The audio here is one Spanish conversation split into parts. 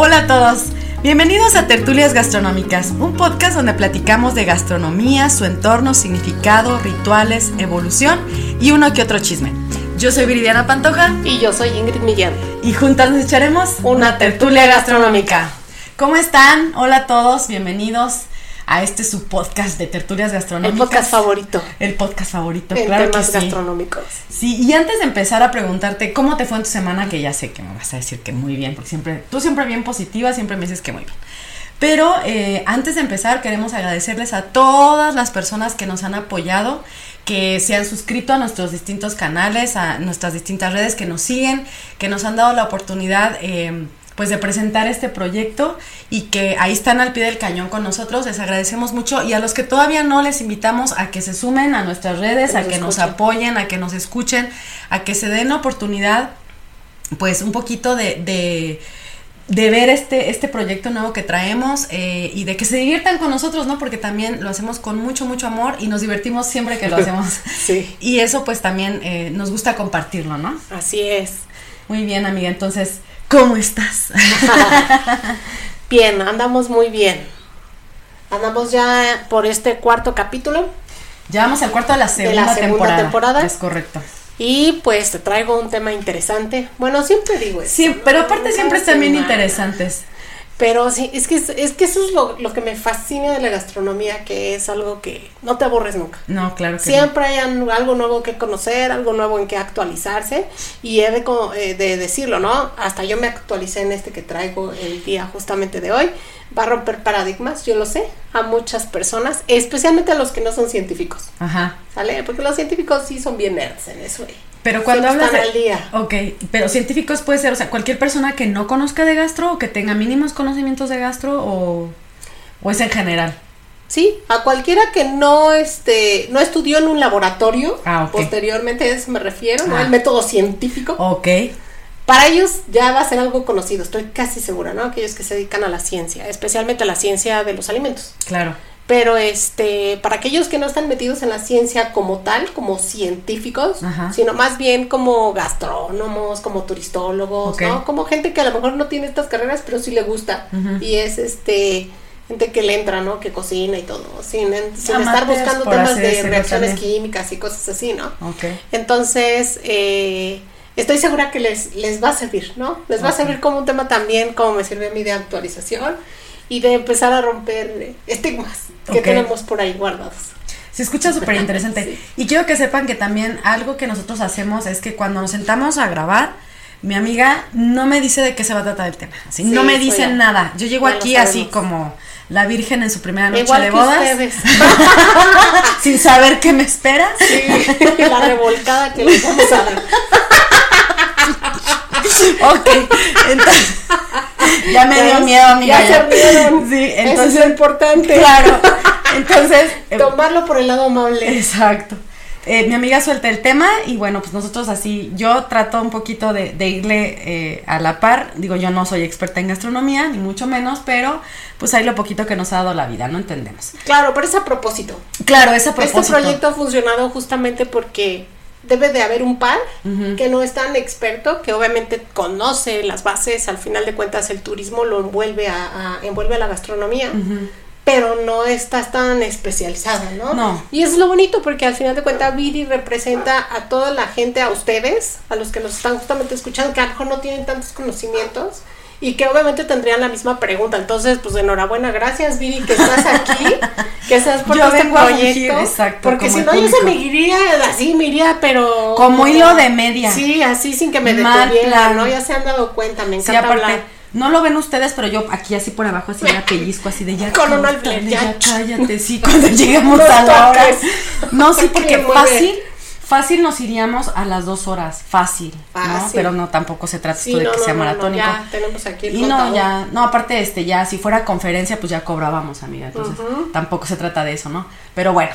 Hola a todos, bienvenidos a Tertulias Gastronómicas, un podcast donde platicamos de gastronomía, su entorno, significado, rituales, evolución y uno que otro chisme. Yo soy Viridiana Pantoja y yo soy Ingrid Millán. Y juntas nos echaremos una tertulia gastronómica. ¿Cómo están? Hola a todos, bienvenidos a este su podcast de tertulias gastronómicas. El podcast favorito. El podcast favorito, en claro temas que sí. gastronómicos. Sí, y antes de empezar a preguntarte cómo te fue en tu semana, que ya sé que me vas a decir que muy bien, porque siempre, tú siempre bien positiva, siempre me dices que muy bien. Pero eh, antes de empezar, queremos agradecerles a todas las personas que nos han apoyado, que se han suscrito a nuestros distintos canales, a nuestras distintas redes, que nos siguen, que nos han dado la oportunidad eh, pues de presentar este proyecto y que ahí están al pie del cañón con nosotros. Les agradecemos mucho y a los que todavía no les invitamos a que se sumen a nuestras redes, Que a que nos apoyen, a que nos escuchen, a que se den oportunidad pues un poquito de, de, de ver este, este proyecto nuevo que traemos eh, y de que se diviertan con nosotros, ¿no? Porque también lo hacemos con mucho, mucho amor y nos divertimos siempre que lo hacemos. Sí. y eso pues también eh, nos gusta compartirlo, ¿no? Así es. Muy bien, amiga. Entonces, ¿cómo estás? Bien, andamos muy bien. Andamos ya por este cuarto capítulo ya vamos al cuarto de la segunda, segunda temporada. temporada. Es correcto. y pues te traigo un tema interesante. Bueno, siempre digo eso. Sí, pero aparte siempre están bien interesantes. Pero sí, es que, es que eso es lo, lo que me fascina de la gastronomía, que es algo que no te aburres nunca. No, claro que no. Siempre hay algo nuevo que conocer, algo nuevo en que actualizarse y he de, eh, de decirlo, ¿no? Hasta yo me actualicé en este que traigo el día justamente de hoy. Va a romper paradigmas, yo lo sé, a muchas personas, especialmente a los que no son científicos, Ajá. ¿sale? Porque los científicos sí son bien nerds en eso. eh. Pero cuando hablas están de... al día. Ok, pero científicos puede ser, o sea, cualquier persona que no conozca de gastro o que tenga mínimos conocimientos de gastro o, o es en general. Sí, a cualquiera que no este no estudió en un laboratorio, Ah, posteriormente a eso me refiero, ¿no? Ah. El método científico. Ok, Para ellos ya va a ser algo conocido, estoy casi segura, ¿no? Aquellos que se dedican a la ciencia, especialmente a la ciencia de los alimentos. claro. Pero este, para aquellos que no están metidos en la ciencia como tal, como científicos, Ajá. sino más bien como gastrónomos, como turistólogos. ¿no? Como gente que a lo mejor no tiene estas carreras, pero sí le gusta. Y es este gente que le entra, ¿no? Que cocina y todo, sin, sin estar buscando temas de reacciones también. químicas y cosas así, ¿no? Entonces, eh, estoy segura que les, les va a servir, ¿no? Les va a servir como un tema también, como me sirve a mí de actualización y de empezar a romper estigmas que tenemos por ahí guardados. Se escucha súper interesante. Sí. Y quiero que sepan que también algo que nosotros hacemos es que cuando nos sentamos a grabar, mi amiga no me dice de qué se va a tratar el tema. Así, Sí, no me dice nada. Yo llego ya aquí así como la virgen en su primera noche Igual de bodas, sin saber qué me espera. Sí, la revolcada que les vamos a dar. Ok, entonces ya me dio Ya- miedo, amiga. Ya se rieron. Sí, Eso entonces es lo importante. Claro. Entonces, Tomarlo por el lado amable. Exacto. Eh, mi amiga suelta el tema y bueno, pues nosotros así, yo trato un poquito de, de irle eh, a la par. Digo, yo no soy experta en gastronomía, ni mucho menos, pero pues ahí lo poquito que nos ha dado la vida, no entendemos. Claro, pero es a propósito. Claro, ese propósito. Este proyecto ha funcionado justamente porque debe de haber un par que no es tan experto, que obviamente conoce las bases, al final de cuentas el turismo lo envuelve a, a- envuelve a la gastronomía, pero no estás tan especializada, ¿no? No. Y eso es lo bonito porque al final de cuentas Viri representa a toda la gente, a ustedes, a los que nos están justamente escuchando, que a lo mejor no tienen tantos conocimientos. Y que obviamente tendrían la misma pregunta. Entonces, pues enhorabuena, gracias Viri que estás aquí, que estás por Yo este vengo a fungir, proyecto. exacto, porque si no, yo se me iría así, me iría, pero. Como hilo de media. Sí, así sin que me Mal detuviera, plan. ¿no? Ya se han dado cuenta, me Sí, encanta aparte, hablar. no lo ven ustedes, pero yo aquí así por abajo así la pellizco así de ya. Con un alfiler, ya, ya. cállate, sí, cuando lleguemos No a la hora. No, sí, ¿Qué porque fácil, Fácil nos iríamos a las dos horas, fácil, ¿no? Fácil. Pero no, tampoco se trata Sí, esto de no, que no, sea no, no, maratónico. ya tenemos aquí el y no, ya, no, aparte, este, ya, si fuera conferencia, pues ya cobrábamos, amiga, entonces tampoco se trata de eso, ¿no? Pero bueno,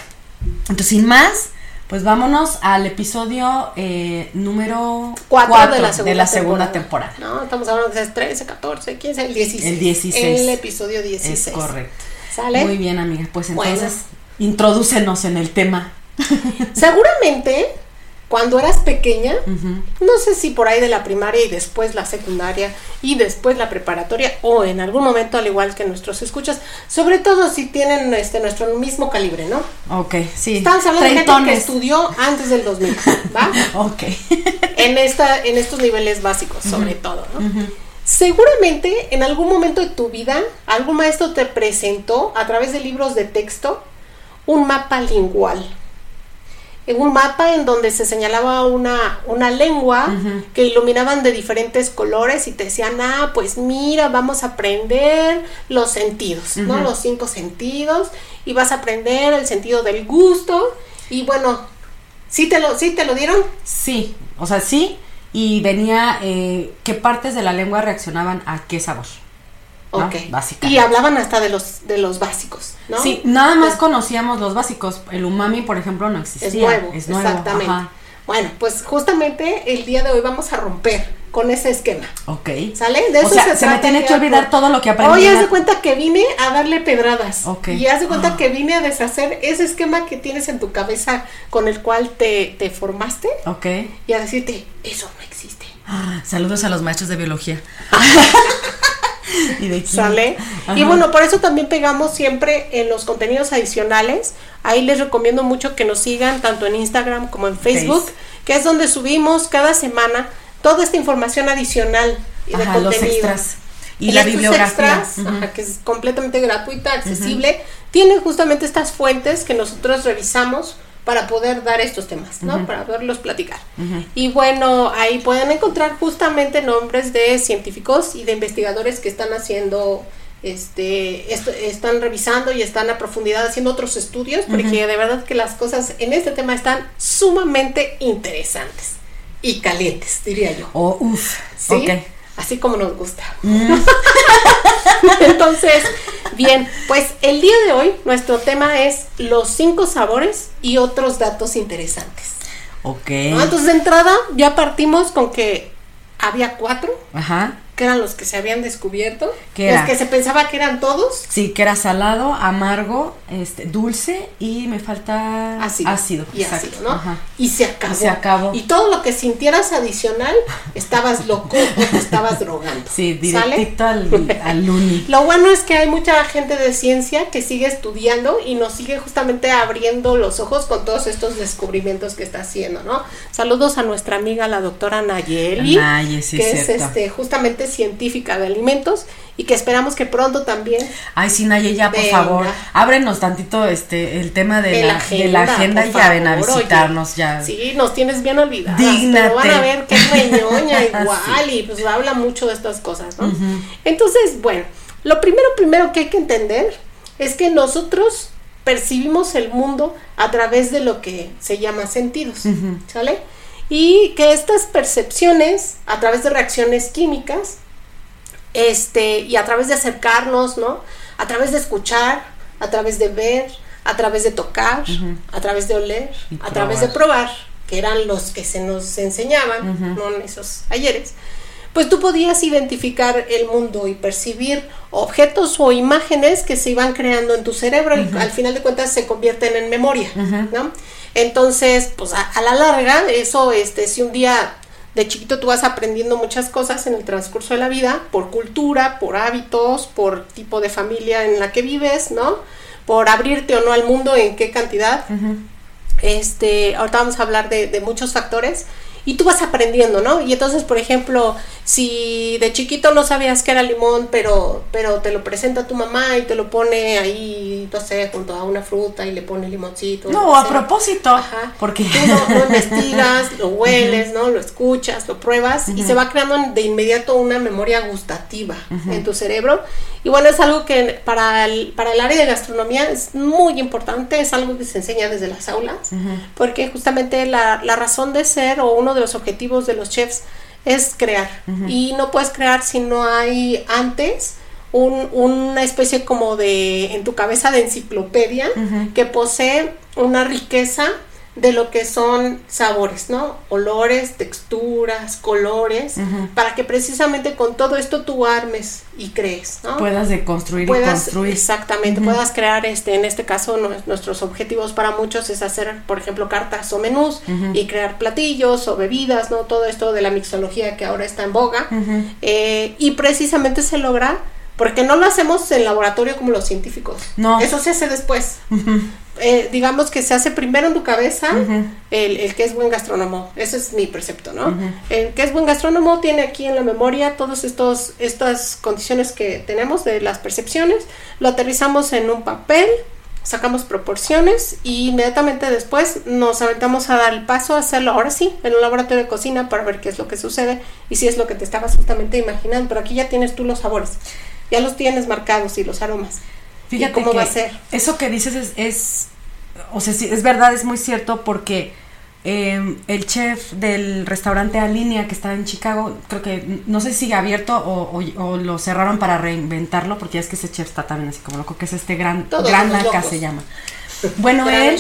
entonces sin más, pues vámonos al episodio eh, número Cuatro cuatro de la segunda, segunda temporada. No, estamos hablando es 13, 14, 15, el 16. El 16. El episodio 16. Es correcto. ¿Sale? Muy bien, amiga, pues Bueno. entonces, introdúcenos en el tema. Seguramente, cuando eras pequeña, no sé si por ahí de la primaria y después la secundaria y después la preparatoria o en algún momento al igual que nuestros escuchas, sobre todo si tienen este nuestro mismo calibre, ¿no? Ok, sí. Estamos hablando de gente que estudió antes del 2000, ¿va? Ok. en esta en estos niveles básicos sobre todo ¿no? seguramente en algún momento de tu vida algún maestro te presentó a través de libros de texto un mapa lingual un mapa en donde se señalaba una, una lengua que iluminaban de diferentes colores y te decían, ah, pues mira, vamos a aprender los sentidos, ¿no? Los cinco sentidos y vas a aprender el sentido del gusto y bueno, ¿sí te lo, sí te lo dieron? Sí, o sea, sí. Y venía eh, qué partes de la lengua reaccionaban a qué sabor. ¿No? Ok. Básicamente. Y hablaban hasta de los de los básicos, ¿no? Sí, nada más conocíamos los básicos. El umami, por ejemplo, no existía. es nuevo, Es nuevo. exactamente. Ajá. Bueno, pues justamente el día de hoy vamos a romper con ese esquema. Ok. ¿Sale? De O sea, se me tiene que olvidar hoy. todo lo que aprendí en haz de cuenta que vine a darle pedradas. Ok. Y haz de cuenta Ah. que vine a deshacer ese esquema que tienes en tu cabeza con el cual te, te formaste Ok. y a decirte, eso no existe. Ah, Saludos a los maestros de biología. y de. ¿Sale? Y bueno, por eso también pegamos siempre en los contenidos adicionales. Ahí les recomiendo mucho que nos sigan tanto en Instagram como en Facebook, Face. que es donde subimos cada semana toda esta información adicional y de Ajá, los contenido. extras. Y la bibliografía. extras, ajá, que es completamente gratuita, accesible, tienen justamente estas fuentes que nosotros revisamos para poder dar estos temas, ¿no? Para poderlos platicar. Y bueno, ahí pueden encontrar justamente nombres de científicos y de investigadores que están haciendo este esto- están revisando y están a profundidad haciendo otros estudios porque de verdad que las cosas en este tema están sumamente interesantes y calientes, diría yo. Oh, uff. ¿Sí? Así como nos gusta. Entonces, bien, pues el día de hoy nuestro tema es los cinco sabores y otros datos interesantes. Ok. ¿no? Entonces, de entrada, ya partimos con que había cuatro, Ajá. Que eran los que se habían descubierto, ¿Qué los que se pensaba que eran todos. Sí, que era salado, amargo, este, dulce y me falta Ácido. ácido. y exacto. ácido, ¿no? Ajá. Y se acabó. Y se acabó. Y todo lo que sintieras adicional, estabas loco o te estabas drogando. Sí, ¿Sale? directito al, al uni. Lo bueno es que hay mucha gente de ciencia que sigue estudiando y nos sigue justamente abriendo los ojos con todos estos descubrimientos que está haciendo, ¿no? Saludos a nuestra amiga la doctora Nayeli, Naye, sí, que es cierto. este justamente científica de alimentos y que esperamos que pronto también Ay, sí, Naye, ya, por Venga. favor, ábrenos tantito este el tema de, de la, la de la agenda y ya ven a oye. visitarnos ya. Sí, nos tienes bien olvidadas. Dígnate. Pero van a ver que es reñoña igual y pues habla mucho de estas cosas, ¿no? Entonces, bueno, lo primero, primero que hay que entender es que nosotros percibimos el mundo a través de lo que se llama sentidos, ¿sale? Y que estas percepciones, a través de reacciones químicas, este, y a través de acercarnos, ¿no? A través de escuchar, a través de ver, a través de tocar, a través de oler, Y a través de probar. que eran los que se nos enseñaban, ¿no? En esos ayeres. Pues tú podías identificar el mundo y percibir objetos o imágenes que se iban creando en tu cerebro y al final de cuentas se convierten en memoria, ¿no? Entonces, pues a, a la larga, eso, este, si un día de chiquito tú vas aprendiendo muchas cosas en el transcurso de la vida, por cultura, por hábitos, por tipo de familia en la que vives, ¿no? Por abrirte o no al mundo, en qué cantidad. Este, ahorita vamos a hablar de, de muchos factores. Y tú vas aprendiendo, ¿no? Y entonces, por ejemplo, si de chiquito no sabías que era limón, pero, pero te lo presenta tu mamá y te lo pone ahí, no sé, junto a una fruta y le pone limoncito. No, a propósito. Ajá. Porque tú no, investigas, lo hueles, ¿no? Lo escuchas, lo pruebas y se va creando de inmediato una memoria gustativa en tu cerebro. Y bueno, es algo que para el, para el área de gastronomía es muy importante, es algo que se enseña desde las aulas, porque justamente la, la razón de ser o uno de los objetivos de los chefs es crear. Y no puedes crear si no hay antes un, una especie como de, en tu cabeza de enciclopedia que posee una riqueza de lo que son sabores, ¿no? Olores, texturas, colores, para que precisamente con todo esto tú armes y crees, ¿no? Puedas deconstruir y construir. Exactamente, puedas crear, este, en este caso, nuestros objetivos para muchos es hacer, por ejemplo, cartas o menús y crear platillos o bebidas, ¿no? Todo esto de la mixología que ahora está en boga. Eh, y precisamente se logra porque no lo hacemos en laboratorio como los científicos. No. Eso se hace después. Eh, digamos que se hace primero en tu cabeza el, que es buen gastrónomo. Ese es mi precepto, ¿no? El que es buen gastrónomo tiene aquí en la memoria todas estas condiciones que tenemos de las percepciones, lo aterrizamos en un papel, sacamos proporciones y inmediatamente después nos aventamos a dar el paso a hacerlo ahora sí en un laboratorio de cocina para ver qué es lo que sucede y si es lo que te estabas justamente imaginando. Pero aquí ya tienes tú los sabores, ya los tienes marcados y los aromas. Fíjate cómo va a ser. Eso que dices es, es o sea, sí, es verdad, es muy cierto porque em, el chef del restaurante A Línea que está en Chicago, creo que no sé si sigue abierto o, o, lo cerraron para reinventarlo porque ya es que ese chef está también así como loco, que es este gran, gran acá se llama. Bueno, él,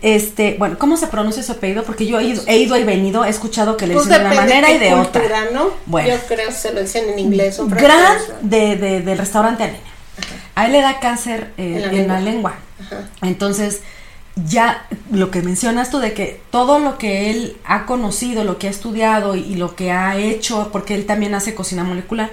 este, bueno, ¿cómo se pronuncia su apellido? Porque yo he ido, he ido y venido, he escuchado que le pues dicen de una manera y de otra. ¿no? Bueno, yo creo que se lo dicen en inglés. Gran de, de, del restaurante A Línea. A él le da cáncer eh, en la lengua. Entonces, ya lo que mencionas tú de que todo lo que él ha conocido, lo que ha estudiado y, lo que ha hecho, porque él también hace cocina molecular,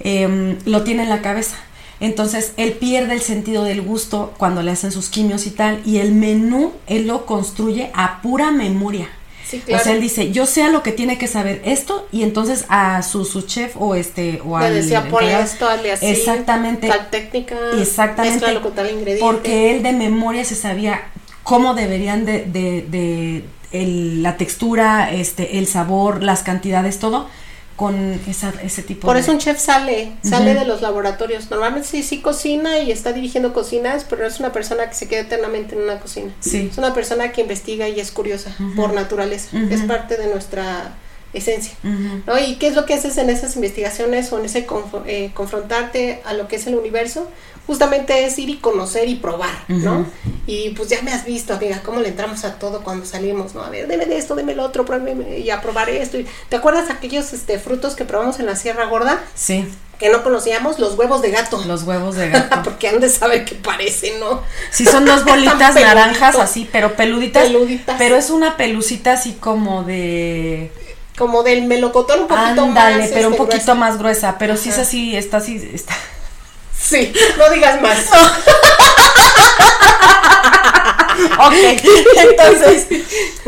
em, lo tiene en la cabeza. Entonces él pierde el sentido del gusto cuando le hacen sus quimios y tal, y el menú él lo construye a pura memoria. O sea, él dice, yo sé a lo que tiene que saber esto y entonces a su, su chef o este o Le decía, ponle esto, hazle así. Exactamente. Tal técnica. Exactamente. con tal ingrediente. Porque él de memoria se sabía cómo deberían de, de, la textura, este, el sabor, las cantidades, todo con esa, ese tipo Por eso un chef sale, sale de los laboratorios. Normalmente sí, sí cocina y está dirigiendo cocinas, pero no es una persona que se queda eternamente en una cocina. Sí. Es una persona que investiga y es curiosa por naturaleza. Es parte de nuestra esencia. ¿no? ¿Y qué es lo que haces en esas investigaciones o en ese eh, confrontarte a lo que es el universo? Justamente es ir y conocer y probar, ¿no? Y pues ya me has visto, amiga, cómo le entramos a todo cuando salimos, ¿no? A ver, deme de esto, deme lo otro, pruébeme y a probar esto. ¿Te acuerdas aquellos este, frutos que probamos en la Sierra Gorda? Sí que no conocíamos, los huevos de gato. Los huevos de gato. Porque han de saber qué parecen, ¿no? Sí, son dos bolitas naranjas así, pero peluditas. Peluditas. Pero es una pelucita así como de como del melocotón un poquito Ándale, más. pero un este, poquito más gruesa. Pero sí es así, está así, está. Sí, no digas más. ok, entonces,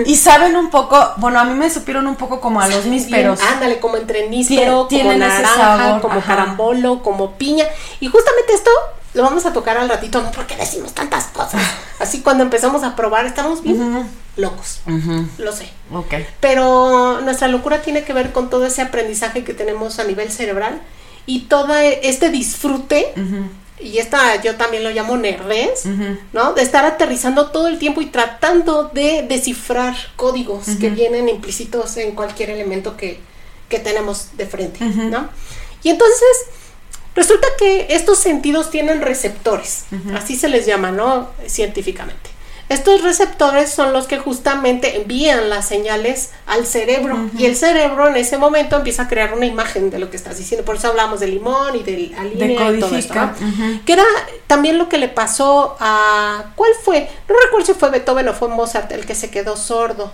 y saben un poco, bueno, a mí me supieron un poco como a los nísperos. Ándale, como entre níspero, como naranja, como carambolo, como piña. Y justamente esto lo vamos a tocar al ratito, no porque decimos tantas cosas. Así cuando empezamos a probar, estamos bien locos. Lo sé. Ok. Pero nuestra locura tiene que ver con todo ese aprendizaje que tenemos a nivel cerebral y todo este disfrute. Y esta yo también lo llamo nerves, ¿no? De estar aterrizando todo el tiempo y tratando de descifrar códigos que vienen implícitos en cualquier elemento que, que tenemos de frente, ¿no? Y entonces Resulta que estos sentidos tienen receptores, así se les llama, ¿no? Científicamente. Estos receptores son los que justamente envían las señales al cerebro y el cerebro en ese momento empieza a crear una imagen de lo que estás diciendo. Por eso hablamos del limón y del alinea y todo esto. Que era también lo que le pasó a ¿cuál fue? No recuerdo si fue Beethoven o fue Mozart el que se quedó sordo.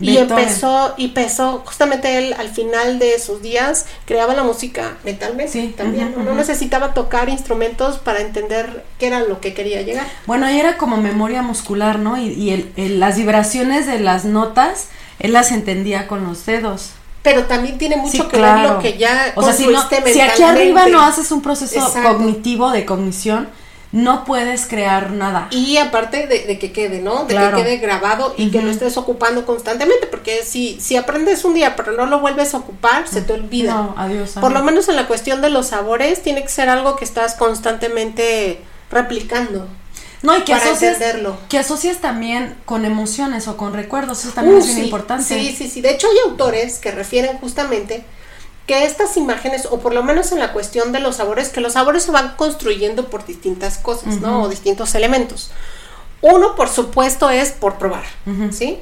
Y empezó, y empezó, justamente él al final de sus días creaba la música mentalmente sí. también. No necesitaba tocar instrumentos para entender qué era lo que quería llegar. Bueno, ahí era como memoria muscular, ¿no? Y, y el, las vibraciones de las notas, él las entendía con los dedos. pero también tiene mucho Sí, que claro. ver lo que ya O sea, si, no, construiste si aquí arriba no haces un proceso Exacto. cognitivo de cognición, no puedes crear nada. Y aparte de, de que quede, ¿no? De Claro. que quede grabado y que lo estés ocupando constantemente, porque si, si aprendes un día pero no lo vuelves a ocupar, se te olvida. No, adiós. Por lo menos en la cuestión de los sabores, tiene que ser algo que estás constantemente replicando. No, y que entenderlo. que asocias también con emociones o con recuerdos, eso también Uh, es bien importante. Sí, sí, sí. De hecho, hay autores que refieren justamente que estas imágenes, o por lo menos en la cuestión de los sabores, que los sabores se van construyendo por distintas cosas, ¿no? O distintos elementos. Uno, por supuesto, es por probar. ¿sí?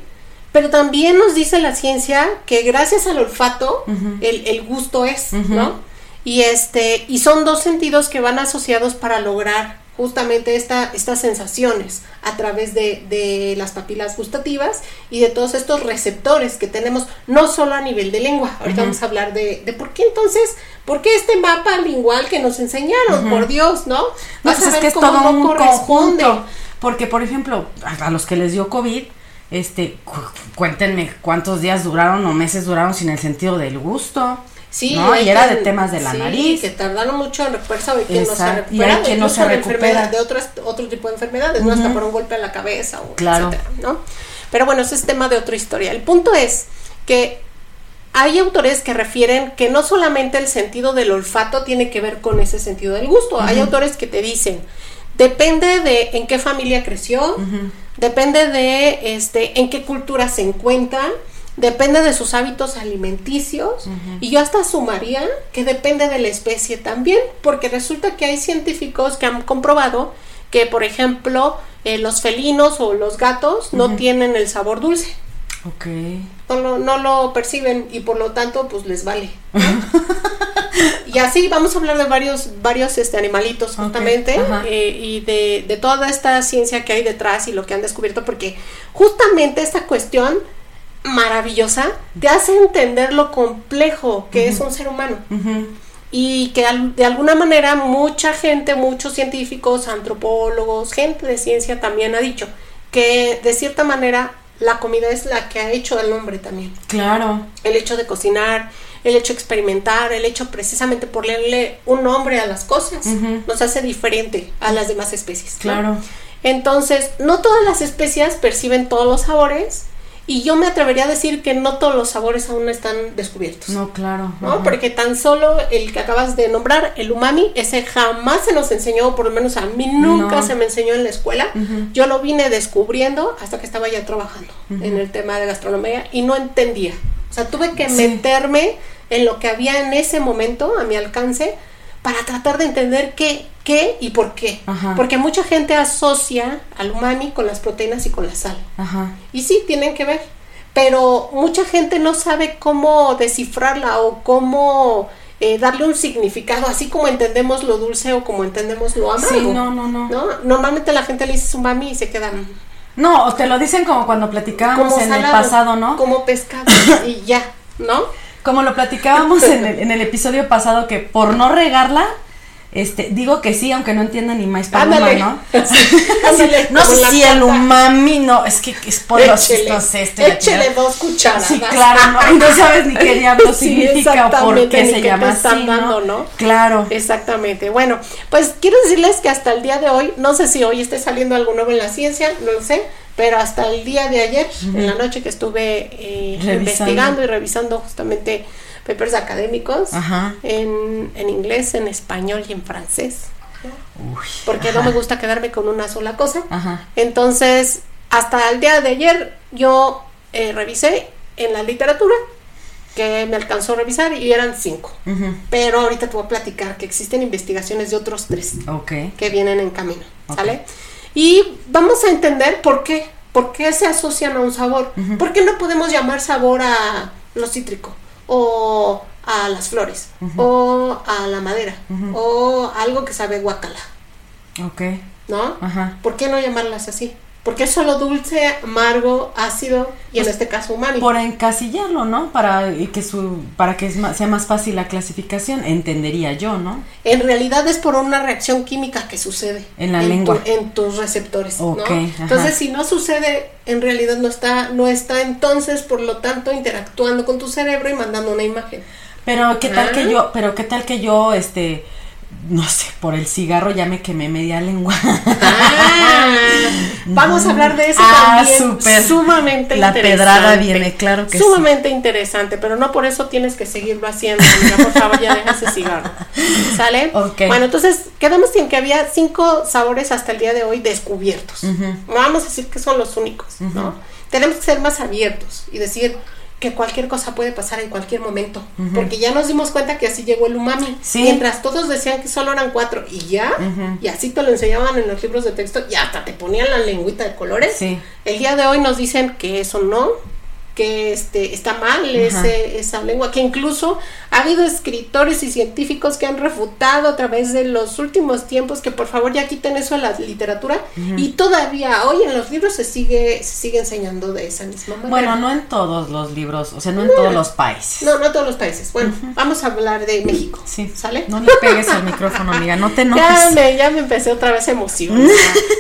Pero también nos dice la ciencia que gracias al olfato, el, el gusto es. ¿no? Y este, y son dos sentidos que van asociados para lograr justamente esta, estas sensaciones a través de, de las papilas gustativas y de todos estos receptores que tenemos, no solo a nivel de lengua. Ahorita vamos a hablar de, de por qué entonces, por qué este mapa lingual que nos enseñaron, por Dios, ¿no? Vas pues a es que es cómo todo no un corresponde. conjunto. Porque, por ejemplo, a, a los que les dio COVID, este, cu- cuéntenme cuántos días duraron o meses duraron sin el sentido del gusto. Sí, Y era de temas de la sí, nariz. que tardaron mucho en recuperarse y quien no se y no recupera. De otras, otro tipo de enfermedades, no hasta por un golpe a la cabeza o Claro. etcétera, ¿no? Pero bueno, ese es tema de otra historia. El punto es que hay autores que refieren que no solamente el sentido del olfato tiene que ver con ese sentido del gusto. Hay autores que te dicen, depende de en qué familia creció, depende de este en qué cultura se encuentran, depende de sus hábitos alimenticios y yo hasta sumaría que depende de la especie también, porque resulta que hay científicos que han comprobado que, por ejemplo, eh, los felinos o los gatos no tienen el sabor dulce, Ok. no lo, no lo perciben y por lo tanto pues les vale. y así vamos a hablar de varios, varios este, animalitos justamente eh, y de, de toda esta ciencia que hay detrás y lo que han descubierto, porque justamente esta cuestión maravillosa te hace entender lo complejo que es un ser humano y que al- de alguna manera mucha gente, muchos científicos, antropólogos, gente de ciencia también ha dicho que de cierta manera la comida es la que ha hecho al hombre también. Claro. El hecho de cocinar, el hecho de experimentar, el hecho precisamente por ponerle un nombre a las cosas, nos hace diferente a las demás especies. ¿no? Claro. Entonces, no todas las especies perciben todos los sabores y yo me atrevería a decir que no todos los sabores aún están descubiertos. No, claro. ¿no? ajá. Porque tan solo el que acabas de nombrar, el umami, ese jamás se nos enseñó, por lo menos a mí nunca No. se me enseñó en la escuela. Yo lo vine descubriendo hasta que estaba ya trabajando en el tema de gastronomía y no entendía. O sea, tuve que Sí. meterme en lo que había en ese momento a mi alcance para tratar de entender qué, qué y por qué. Ajá. Porque mucha gente asocia al umami con las proteínas y con la sal. Ajá. Y sí, tienen que ver. Pero mucha gente no sabe cómo descifrarla o cómo eh, darle un significado, así como entendemos lo dulce o como entendemos lo amargo. Sí, no, no, no. ¿no? Normalmente la gente le dice umami y se quedan No, te lo dicen como cuando platicábamos en el pasado, ¿no? Como pescado y ya, ¿no? Como lo platicábamos en el, en el episodio pasado, que por no regarla, este, digo que sí, aunque no entienda ni más paloma. ¿no? Sí, ándale, no sé si el umami, no, es que es por los no sé, esto y la échele dos cucharadas. Sí, claro, ¿no? No sabes ni qué diablo Sí, significa o por qué se llama así, dando, ¿no? ¿no? Claro. Exactamente. Bueno, pues quiero decirles que hasta el día de hoy, no sé si hoy esté saliendo algo nuevo en la ciencia, no lo sé, pero hasta el día de ayer, en la noche que estuve eh, investigando y revisando justamente papers académicos Ajá. en, en inglés, en español y en francés, Uy, porque no me gusta quedarme con una sola cosa. Ajá. Entonces, hasta el día de ayer yo eh, revisé en la literatura que me alcanzó a revisar y eran cinco. Pero ahorita te voy a platicar que existen investigaciones de otros tres que vienen en camino, Ok. ¿sale? Y vamos a entender por qué, por qué se asocian a un sabor. ¿Por qué no podemos llamar sabor a lo cítrico? O a las flores, o a la madera, o algo que sabe guacala, Ok. ¿no? Ajá. ¿Por qué no llamarlas así? Porque es solo dulce, amargo, ácido y en Pues, este caso umami. Por encasillarlo, ¿no? Para y que su para que sea más fácil la clasificación, entendería yo, ¿no? En realidad es por una reacción química que sucede En la lengua. en tus receptores, ¿no? Ok, ajá. Entonces, si no sucede, en realidad no está, no está entonces, por lo tanto, interactuando con tu cerebro y mandando una imagen. Pero qué tal Ah. que yo, pero qué tal que yo este no sé, por el cigarro ya me quemé media lengua. Ah, vamos a hablar de eso Ah, también. súper. Sumamente La interesante. pedrada viene, claro que sí. Sumamente interesante, pero no por eso tienes que seguirlo haciendo, amiga. Por favor, ya deja ese cigarro. ¿Sale? Ok. Bueno, entonces quedamos en que había cinco sabores hasta el día de hoy descubiertos. No vamos a decir que son los únicos, ¿no? Tenemos que ser más abiertos y decir que cualquier cosa puede pasar en cualquier momento, porque ya nos dimos cuenta que así llegó el umami. Sí. Mientras todos decían que solo eran cuatro y ya, y así te lo enseñaban en los libros de texto y hasta te ponían la lengüita de colores. Sí. El día de hoy nos dicen que eso no, que este está mal ese, esa lengua, que incluso ha habido escritores y científicos que han refutado a través de los últimos tiempos que por favor ya quiten eso de la literatura y todavía hoy en los libros se sigue se sigue enseñando de esa misma manera. Bueno, no en todos los libros, o sea, no en todos los países. no, no todos los países. Bueno, vamos a hablar de México. Sí. ¿Sale? No le pegues al micrófono, amiga, no te Ya enojes. me, ya me empecé otra vez a emocionar.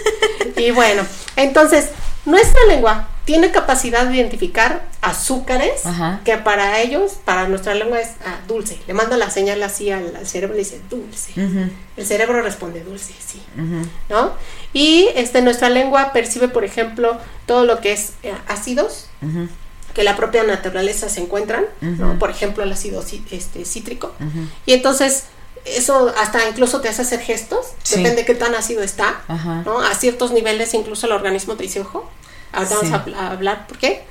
y bueno, entonces, nuestra lengua tiene capacidad de identificar azúcares Ajá. que para ellos, para nuestra lengua es ah, dulce. Le manda la señal así al, al cerebro y le dice dulce. El cerebro responde dulce, sí. ¿No? Y este, nuestra lengua percibe, por ejemplo, todo lo que es eh, ácidos que la propia naturaleza se encuentran, por ejemplo el ácido ci- este, cítrico, y entonces eso hasta incluso te hace hacer gestos, Sí. depende de qué tan ácido está, Ajá. ¿no? a ciertos niveles incluso el organismo te dice, ojo, ahorita Sí. vamos a, habl- a hablar por qué,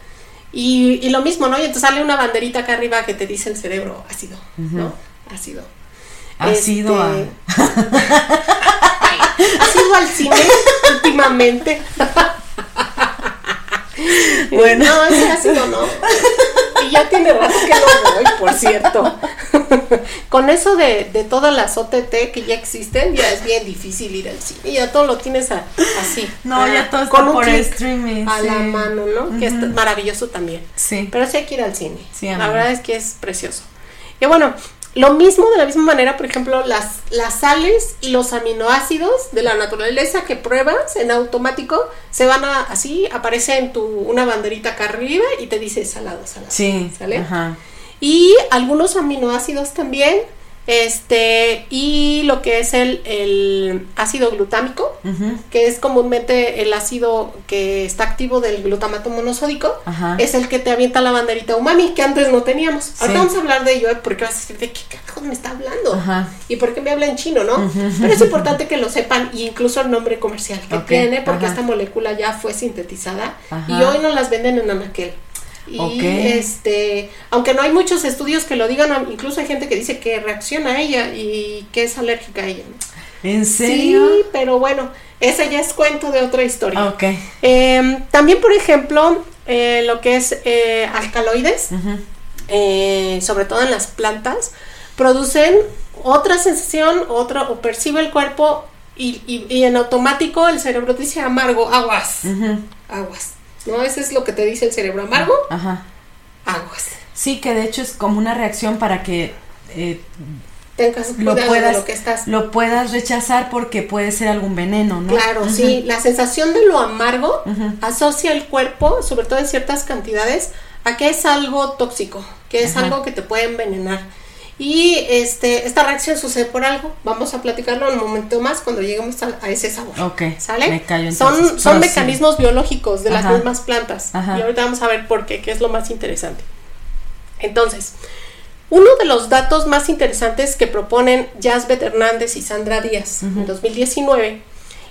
y, y lo mismo, ¿no? Y entonces sale una banderita acá arriba que te dice el cerebro ácido, ¿no? Ácido. ¿Has ido a- Este, Ay, ¿Has ido al cine últimamente? Bueno. No, ese ácido no. Y ya tiene rato que no voy, por cierto. Con eso de, de todas las OTT que ya existen, ya es bien difícil ir al cine. Ya todo lo tienes a- así. No, a- ya todo está con un por streaming, A sí. la mano, ¿no? Que es maravilloso también. Sí. Pero sí hay que ir al cine. Sí, la verdad es que es precioso. Y bueno, lo mismo de la misma manera, por ejemplo, las, las sales y los aminoácidos de la naturaleza que pruebas en automático se van a así, aparece en tu una banderita acá arriba y te dice salado, salado. Sí. ¿Sale? Ajá. Y algunos aminoácidos también, este, y lo que es el, el ácido glutámico, que es comúnmente el ácido que está activo del glutamato monosódico, Ajá. es el que te avienta la banderita umami, que antes no teníamos. Sí. vamos a hablar de ello, ¿eh? porque vas a decir, ¿de qué carajo me está hablando? Ajá. ¿Y por qué me habla en chino, no? Pero es importante que lo sepan, y incluso el nombre comercial que tiene, porque ajá. esta molécula ya fue sintetizada, y hoy nos las venden en anaquel. Y este, aunque no hay muchos estudios que lo digan, incluso hay gente que dice que reacciona a ella y que es alérgica a ella. ¿En serio? Sí, pero bueno, ese ya es cuento de otra historia. Eh, también, por ejemplo, eh, lo que es eh, alcaloides, eh, sobre todo en las plantas, producen otra sensación, otra, o percibe el cuerpo y, y- y en automático el cerebro dice amargo, aguas, aguas. ¿No? Ese es lo que te dice el cerebro, amargo, Ajá. aguas. Sí, que de hecho es como una reacción para que eh, Tengas lo puedas de lo que estás. lo puedas rechazar porque puede ser algún veneno, ¿no? Claro, sí, la sensación de lo amargo asocia el cuerpo, sobre todo en ciertas cantidades, a que es algo tóxico, que es Ajá. algo que te puede envenenar. Y este, esta reacción sucede por algo. Vamos a platicarlo en un momento más cuando lleguemos a, a ese sabor. Ok, ¿Sale? me callo son son mecanismos biológicos de las mismas plantas. Ajá. Y ahorita vamos a ver por qué, que es lo más interesante. Entonces, uno de los datos más interesantes que proponen Jasbet Hernández y Sandra Díaz en 2019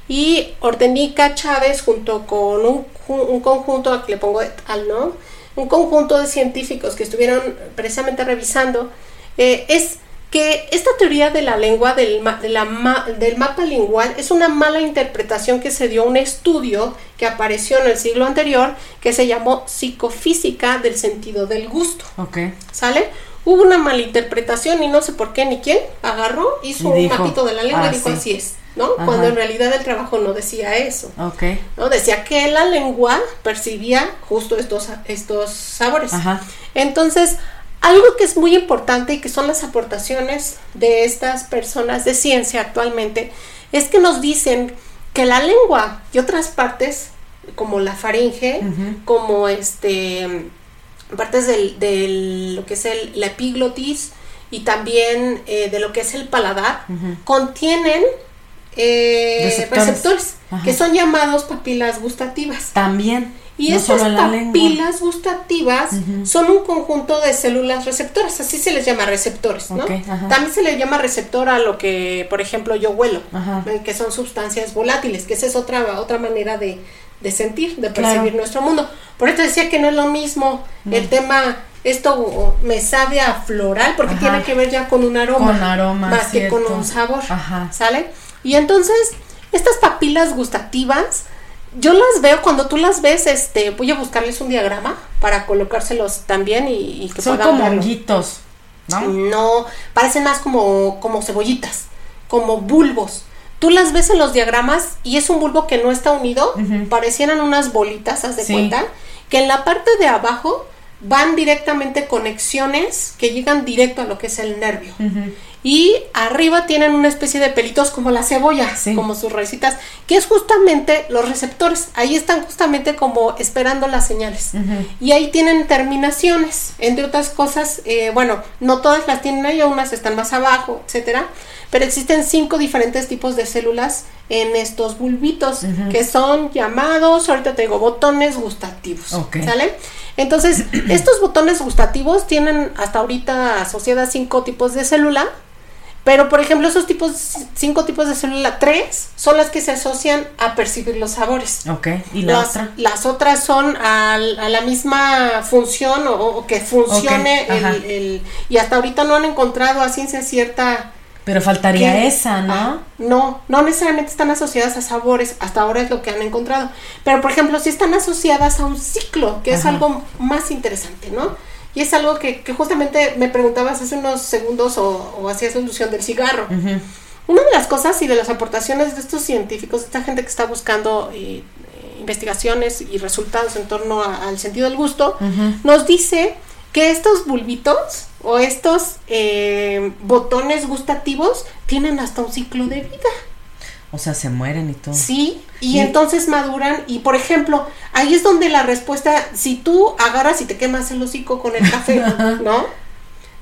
y Ortenica Chávez junto con un, un conjunto, aquí le pongo al no, un conjunto de científicos que estuvieron precisamente revisando, eh, es que esta teoría de la lengua, del, ma- de la ma- del mapa lingual, es una mala interpretación que se dio a un estudio que apareció en el siglo anterior que se llamó psicofísica del sentido del gusto. Ok. ¿Sale? Hubo una malinterpretación y no sé por qué ni quién agarró, hizo Y un dijo, mapito de la lengua ah, y dijo sí. así es. ¿no? Ajá. Cuando en realidad el trabajo no decía eso. Ok. ¿no? Decía que la lengua percibía justo estos, estos sabores. Ajá. Entonces, algo que es muy importante y que son las aportaciones de estas personas de ciencia actualmente, es que nos dicen que la lengua y otras partes, como la faringe, como este partes del, del- lo que es el, la epiglotis y también eh, de lo que es el paladar, contienen eh, Receptores. que son llamados papilas gustativas. También. Y no lengua. papilas gustativas son un conjunto de células receptoras, así se les llama receptores, ¿no? También se le llama receptor a lo que, por ejemplo, yo huelo, Ajá. que son sustancias volátiles, que esa es otra, otra manera de, de sentir, de Claro. percibir nuestro mundo. Por eso decía que no es lo mismo el tema, esto me sabe a floral, porque Ajá. tiene que ver ya con un aroma, Con aroma, más que con un sabor, Ajá. ¿sale? Y entonces, estas papilas gustativas, yo las veo, cuando tú las ves, este, voy a buscarles un diagrama para colocárselos también y, y que Son puedan como verlo. honguitos, ¿no? No, parecen más como, como cebollitas, como bulbos. Tú las ves en los diagramas y es un bulbo que no está unido, parecieran unas bolitas, haz de Sí. cuenta, que en la parte de abajo van directamente conexiones que llegan directo a lo que es el nervio. Y arriba tienen una especie de pelitos como la cebolla, Sí. como sus raicitas, que es justamente los receptores. Ahí están justamente como esperando las señales. Y ahí tienen terminaciones, entre otras cosas, eh, bueno, no todas las tienen ahí, unas están más abajo, etcétera, pero existen cinco diferentes tipos de células en estos bulbitos, que son llamados, ahorita te digo, botones gustativos. ¿sale? Entonces, estos botones gustativos tienen hasta ahorita asociadas cinco tipos de célula, pero por ejemplo, esos tipos, cinco tipos de célula, tres son las que se asocian a percibir los sabores. Ok. ¿Y la Las, otra? las otras son al- a, la misma función o, o que funcione el, el- y hasta ahorita no han encontrado a ciencia cierta Pero faltaría que- esa, ¿no? Ajá. no, no necesariamente están asociadas a sabores, hasta ahora es lo que han encontrado. Pero por ejemplo, sí están asociadas a un ciclo, que es algo más interesante, ¿no? Y es algo que, que justamente me preguntabas hace unos segundos o, o hacías la ilusión del cigarro. Una de las cosas y de las aportaciones de estos científicos, de esta gente que está buscando eh, investigaciones y resultados en torno a- al sentido del gusto, nos dice que estos bulbitos o estos eh, botones gustativos tienen hasta un ciclo de vida. O sea, se mueren y todo. Sí, y Y- entonces maduran y por ejemplo, ahí es donde la respuesta, si tú agarras y te quemas el hocico con el café, ¿no?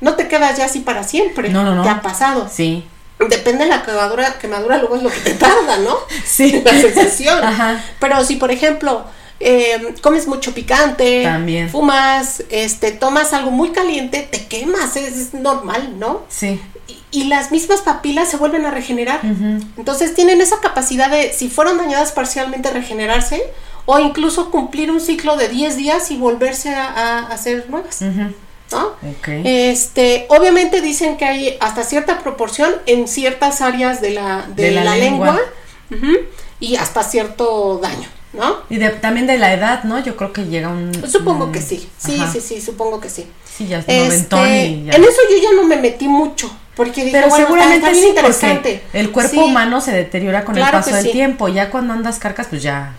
No te quedas ya así para siempre. No, no, no. Te ha pasado. Sí. Depende de la quemadura, quemadura luego es lo que te tarda, ¿no? Sí. La sensación. Ajá. Pero si, por ejemplo, eh, comes mucho picante, También. fumas, este, tomas algo muy caliente, te quemas, es, es normal, ¿no? Sí. Y, las mismas papilas se vuelven a regenerar. Entonces tienen esa capacidad de, si fueron dañadas parcialmente, regenerarse o incluso cumplir un ciclo de 10 días y volverse a, a hacer nuevas. ¿no? Este, obviamente dicen que hay hasta cierta proporción en ciertas áreas de la, de De la la, lengua. y hasta cierto daño, ¿no? Y de- también de la edad, ¿no? Yo creo que llega un... Supongo un- que sí, sí, Ajá. sí, sí, supongo que sí. Sí, ya es Este, y ya. en eso yo ya no me metí mucho, porque dije, Pero bueno, seguramente está bien sí, interesante. el cuerpo Sí. humano se deteriora con Claro el paso del sí. tiempo. Ya cuando andas carcas, pues ya,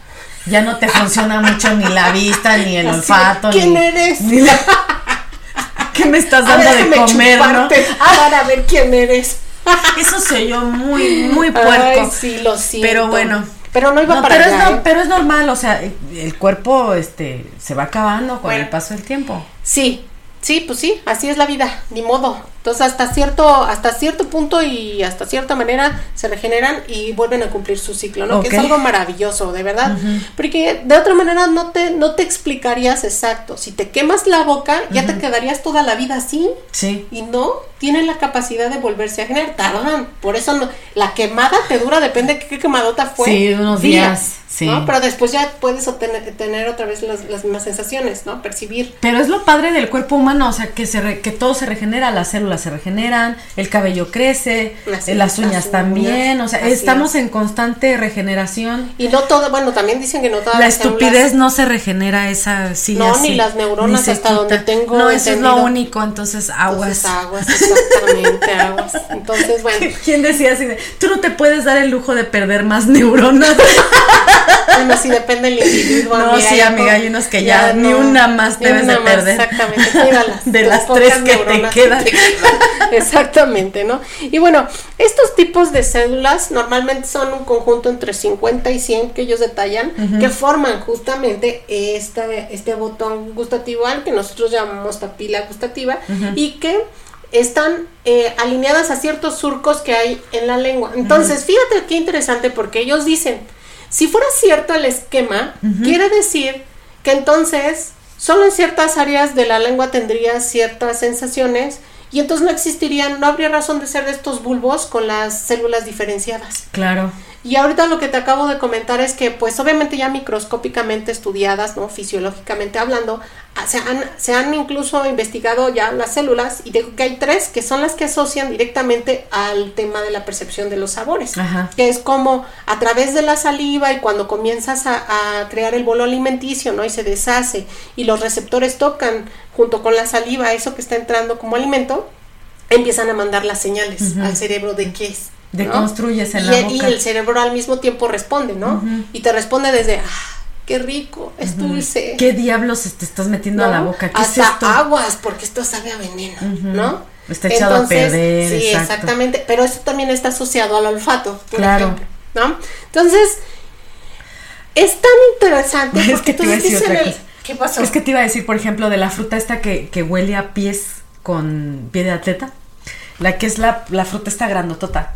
ya no te funciona mucho ni la vista, ni el Así olfato, ¿quién ni, eres? ni la- ¿Qué me estás A ver, dando de comer, no? Para ver quién eres. Eso se oyó muy, muy Ay, puerco. sí, lo siento. Pero bueno. Pero no iba No, para pero, allá, es no- ¿eh? pero es normal, o sea, el cuerpo este se va acabando con Bueno. el paso del tiempo. Sí, sí, pues sí, así es la vida, ni modo. Entonces hasta cierto, hasta cierto punto y hasta cierta manera se regeneran y vuelven a cumplir su ciclo, ¿no? Que es algo maravilloso, de verdad. Ujú. Porque de otra manera no te, no te explicarías exacto. Si te quemas la boca, ya te quedarías toda la vida así. Sí. Y no, tienen la capacidad de volverse a generar. Tardan. Por eso no, la quemada te dura, depende de qué quemadota fue. Sí, unos días, sí. ¿no? Pero después ya puedes obtener, tener otra vez las, las mismas sensaciones, ¿no? Percibir. Pero es lo padre del cuerpo humano o sea, que, se re- que todo se regenera, las células se regeneran, el cabello crece, Así eh, las es, uñas las también, uñas, o sea, así estamos en constante regeneración. Y no todo, bueno, también dicen que no todas La las células- estupidez no se regenera esa sí No, así, ni las neuronas ni hasta donde tengo No, eso es lo entendido. único, entonces aguas. Entonces, aguas, exactamente, aguas. Entonces, bueno, ¿Quién decía así de, tú no te puedes dar el lujo de perder más neuronas? bueno, sí depende del individuo. No, sí, ya amiga, hay unos que ya ni no, una más ni debes una de más, perder. Exactamente, cuídalas. De las pocas tres que te neuronas quedan. Exactamente, ¿no? Y bueno, estos tipos de células normalmente son un conjunto entre 50 y 100 que ellos detallan, que forman justamente este, este botón gustativo al que nosotros llamamos papila gustativa y que están eh, alineadas a ciertos surcos que hay en la lengua. Entonces, fíjate qué interesante porque ellos dicen, si fuera cierto el esquema, quiere decir que entonces solo en ciertas áreas de la lengua tendría ciertas sensaciones y entonces no existirían, no habría razón de ser de estos bulbos con las células diferenciadas. Claro. Y ahorita lo que te acabo de comentar es que, pues obviamente ya microscópicamente estudiadas, ¿no? Fisiológicamente hablando, ah, se han, se han incluso investigado ya las células y digo que hay tres que son las que asocian directamente al tema de la percepción de los sabores. Ajá. Que es como a través de la saliva y cuando comienzas a, a crear el bolo alimenticio, ¿no? Y se deshace y los receptores tocan junto con la saliva eso que está entrando como alimento, empiezan a mandar las señales al cerebro de qué es. ¿No? Deconstruyes en y, la el- y boca. el cerebro al mismo tiempo responde, ¿no? Y te responde desde, ah, qué rico, es dulce. ¿Qué diablos te estás metiendo a la ¿no? boca? ¿Qué Hasta es esto? aguas, porque esto sabe a veneno, ¿no? Está echado a perder, Sí, exacto. exactamente. Pero eso también está asociado al olfato, por Claro. ejemplo, ¿no? Entonces, es tan interesante Es porque que te iba a entonces decir dicen otra el-. ¿Qué pasó? Es que te iba a decir, por ejemplo, de la fruta esta que, que huele a pies con pie de atleta. La que es la, la fruta esta grandotota.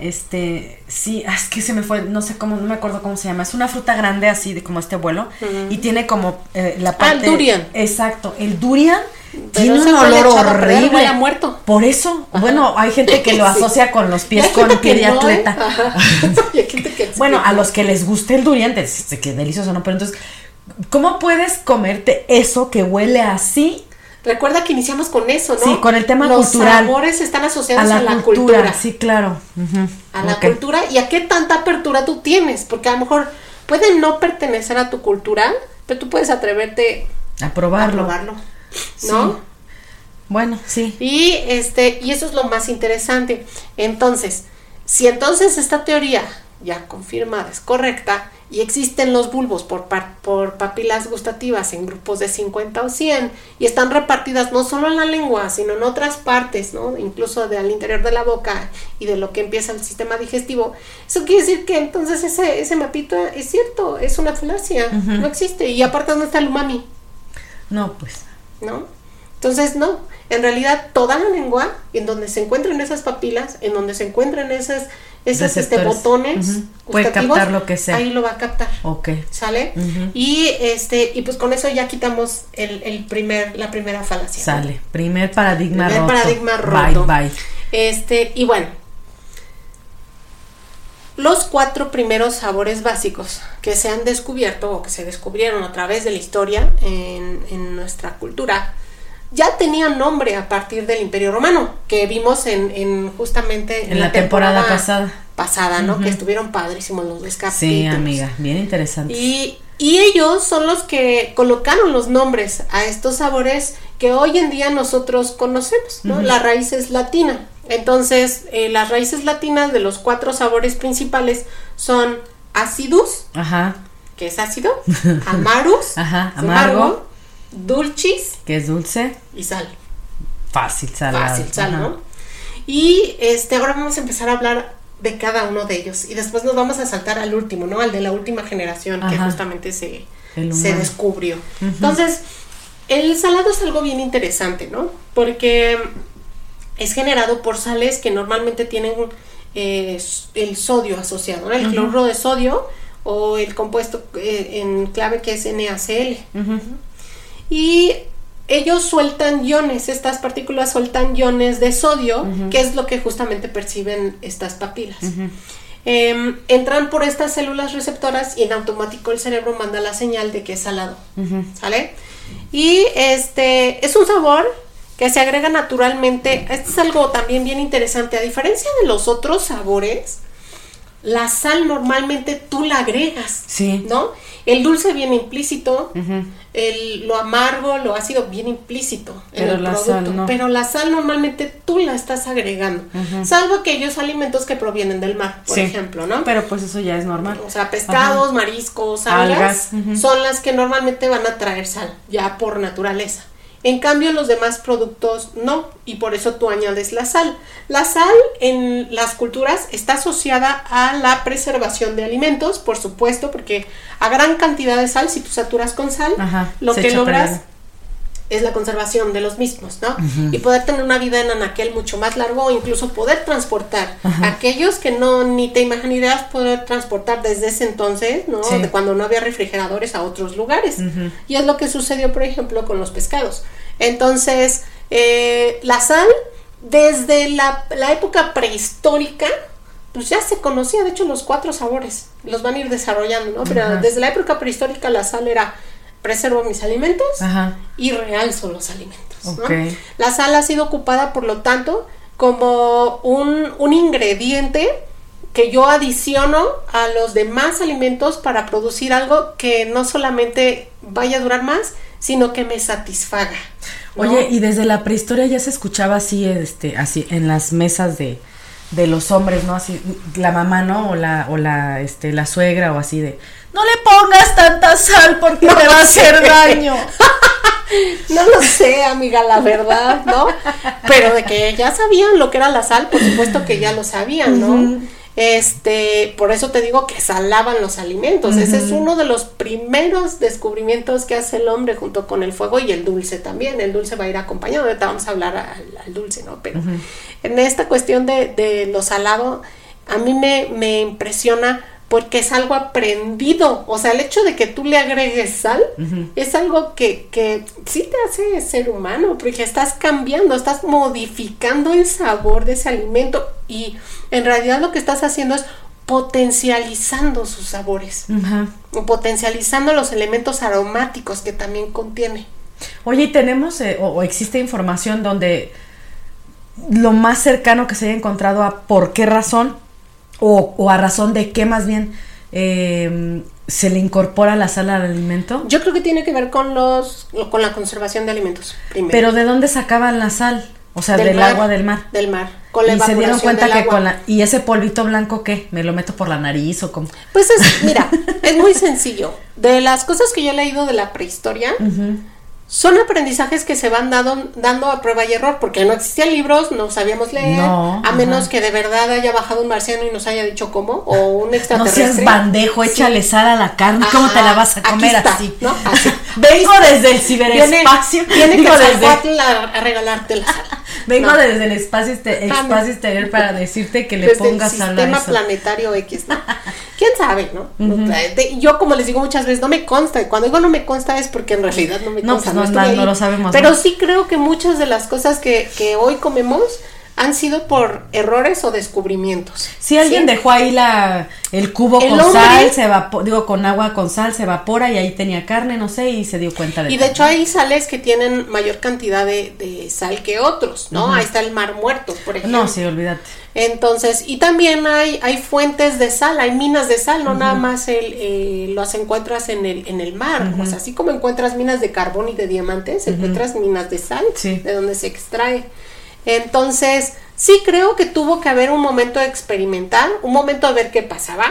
Este, sí, ah, es que se me fue, no sé cómo, no me acuerdo cómo se llama. Es una fruta grande así, de como este vuelo. Y tiene como eh, la Ah, el parte. durian. Exacto, el durian Pero tiene un olor perder, horrible. muerto. Por eso, bueno, hay gente que lo Sí. asocia con los pies con pie de no, ¿eh? atleta. Bueno, a los que les guste el durian, que delicioso, ¿no? Pero entonces, ¿cómo puedes comerte eso que huele así Recuerda que iniciamos con eso, ¿no? Sí, con el tema Los cultural. sabores están a asociados la, a la, cultura? cultura. Sí, claro. A la cultura y a qué tanta apertura tú tienes, porque a lo mejor puede no pertenecer a tu cultura, pero tú puedes atreverte A a probarlo. probarlo, ¿no? Sí. Bueno, sí. Y este y eso es lo más interesante. Entonces, si entonces esta teoría ya confirmada es correcta y existen los bulbos por, par- por papilas gustativas en grupos de 50 o 100 y están repartidas no solo en la lengua, sino en otras partes, ¿no? incluso del interior de la boca y de lo que empieza el sistema digestivo, eso quiere decir que entonces ese, ese mapito es cierto, es una falacia, no existe. Y aparte, ¿dónde está el umami? No, pues. ¿no? Entonces, no, en realidad toda la lengua, en donde se encuentran esas papilas, en donde se encuentran esas, esas este, botones. Puede captar lo que sea. Ahí lo va a captar. Ok. ¿Sale? Y este, y pues con eso ya quitamos el, el primer, la primera falacia. ¿no? Sale. Primer paradigma Primer roto. paradigma roto. Bye, bye. Este, y bueno. Los cuatro primeros sabores básicos que se han descubierto o que se descubrieron a través de la historia en, en nuestra cultura ya tenían nombre a partir del Imperio Romano, que vimos en, en justamente En la temporada pasada. pasada, ¿no? Que estuvieron padrísimos los dos Sí, capítulos. amiga. Bien interesante. Y, y ellos son los que colocaron los nombres a estos sabores que hoy en día nosotros conocemos, ¿no? La raíz es latina. Entonces, eh, las raíces latinas de los cuatro sabores principales son acidus, Ajá. que es ácido, amarus, Ajá, es amargo. Dulcis Que es dulce. y sal. Fácil, salado. Fácil, sal, Ajá. ¿no? Y este, ahora vamos a empezar a hablar de cada uno de ellos. Y después nos vamos a saltar al último, ¿no? Al de la última generación que justamente se, se descubrió. Entonces, el salado es algo bien interesante, ¿no? Porque es generado por sales que normalmente tienen eh, el sodio asociado, ¿no? El cloruro de sodio o el compuesto eh, en clave que es NaCl Ujú. Y ellos sueltan iones, estas partículas sueltan iones de sodio, que es lo que justamente perciben estas papilas. Em, entran por estas células receptoras y en automático el cerebro manda la señal de que es salado. ¿sale? Y este es un sabor que se agrega naturalmente. Esto es algo también bien interesante. A diferencia de los otros sabores, la sal normalmente tú la agregas. Sí. ¿No? El dulce viene implícito, el, lo amargo, lo ácido viene implícito Pero en el la producto. sal no. Pero la sal normalmente tú la estás agregando. Salvo aquellos alimentos que provienen del mar, por Sí. ejemplo, ¿no? Pero pues eso ya es normal. O sea, pescados, mariscos, algas, son las que normalmente van a traer sal, ya por naturaleza. En cambio, los demás productos no, y por eso tú añades la sal. La sal en las culturas está asociada a la preservación de alimentos, por supuesto, porque a gran cantidad de sal, si tú saturas con sal, Ajá, lo que logras. Es la conservación de los mismos, ¿no? Y poder tener una vida en anaquel mucho más largo o incluso poder transportar aquellos que no ni te imaginarías poder transportar desde ese entonces, ¿no? Sí. De cuando no había refrigeradores a otros lugares. Y es lo que sucedió, por ejemplo, con los pescados. Entonces, eh, la sal, desde la, la época prehistórica, pues ya se conocía, de hecho, los cuatro sabores. Los van a ir desarrollando, ¿no? Pero desde la época prehistórica la sal era preservo mis alimentos, Ajá. y realzo los alimentos. La sal ha sido ocupada, por lo tanto, como un, un ingrediente que yo adiciono a los demás alimentos para producir algo que no solamente vaya a durar más, sino que me satisfaga. ¿no? Oye, y desde la prehistoria ya se escuchaba así, este, así, en las mesas de, de los hombres, ¿no? Así, la mamá, ¿no? O la, o la, este, la suegra, o así de, no le pongas tanta sal porque te va a hacer daño. No lo sé, amiga, la verdad, ¿no? Pero de que ya sabían lo que era la sal, por supuesto que ya lo sabían, ¿no? Este, por eso te digo que salaban los alimentos. Ese es uno de los primeros descubrimientos que hace el hombre junto con el fuego y el dulce también. El dulce va a ir acompañado, ahorita vamos a hablar al, al dulce, ¿no? Pero en esta cuestión de, de lo salado, a mí me, me impresiona porque es algo aprendido. O sea, el hecho de que tú le agregues sal es algo que, que sí te hace ser humano, porque estás cambiando, estás modificando el sabor de ese alimento y en realidad lo que estás haciendo es potencializando sus sabores, o potencializando los elementos aromáticos que también contiene. Oye, ¿y tenemos eh, o, o existe información donde lo más cercano que se haya encontrado a por qué razón o, o a razón de qué más bien eh, se le incorpora la sal al alimento? Yo creo que tiene que ver con los con la conservación de alimentos primero. Pero ¿de dónde sacaban la sal? O sea, del, mar, agua del mar. Del mar. Con la y se dieron cuenta que agua. con la... ¿Y ese polvito blanco qué? ¿Me lo meto por la nariz o cómo? Pues es, mira, es muy sencillo. De las cosas que yo he leído de la prehistoria, son aprendizajes que se van dado- dando a prueba y error, porque no existían libros, no sabíamos leer, No, a menos ajá. que de verdad haya bajado un marciano y nos haya dicho cómo, o un No extraterrestre. seas bandejo, échale sal a la carne. ¿Cómo te la vas a comer está, así? ¿no? Así. Vengo desde el ciberespacio. digo, desde, a, regalarte la sal. vengo No. desde el espacio, este- espacio exterior para decirte que le desde pongas el sal a sistema planetario X, ¿no? ¿Quién sabe, no? Yo como les digo muchas veces, no me consta, y cuando digo no me consta es porque en realidad no me No, consta. pues no, no, lo sabemos, Pero sí creo que muchas de las cosas que, que hoy comemos han sido por errores o descubrimientos. Si alguien ¿sí? dejó ahí la, el cubo El con hombre- sal, se evapora, digo, con agua con sal, se evapora y ahí tenía carne, no sé, y se dio cuenta de Y de hecho hay sales que tienen mayor cantidad de, de sal que otros, ¿no? Ahí está el mar muerto, por ejemplo. No, sí, olvídate. Entonces, y también hay, hay fuentes de sal, hay minas de sal, no nada más el, eh, las encuentras en el, en el mar. O sea, así como encuentras minas de carbón y de diamantes, encuentras minas de sal, Sí. de donde se extrae. Entonces, sí creo que tuvo que haber un momento de experimentar, un momento de ver qué pasaba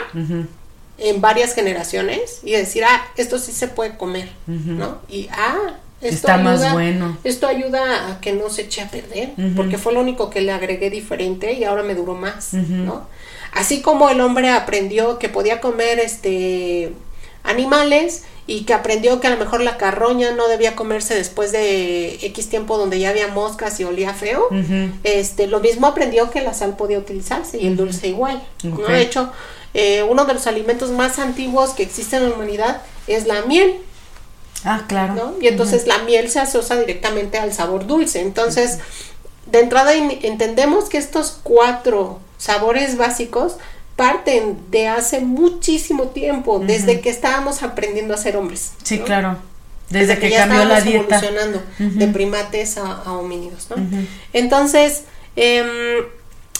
en varias generaciones y decir, ah, esto sí se puede comer, ¿no? Y, ah, esto Está más ayuda- bueno. Esto ayuda a que no se eche a perder, porque fue lo único que le agregué diferente y ahora me duró más, ¿no? Así como el hombre aprendió que podía comer este animales y que aprendió que a lo mejor la carroña no debía comerse después de X tiempo donde ya había moscas y olía feo, este lo mismo aprendió que la sal podía utilizarse y el dulce igual. De hecho, eh, uno de los alimentos más antiguos que existe en la humanidad es la miel, Ah, claro. ¿no? Y entonces la miel se asocia directamente al sabor dulce. Entonces, de entrada en- entendemos que estos cuatro sabores básicos parten de hace muchísimo tiempo, desde que estábamos aprendiendo a ser hombres. Sí, ¿no? claro. Desde que ya cambió la estábamos dieta. evolucionando Ujú. de primates a, a homínidos, ¿no? Entonces, em,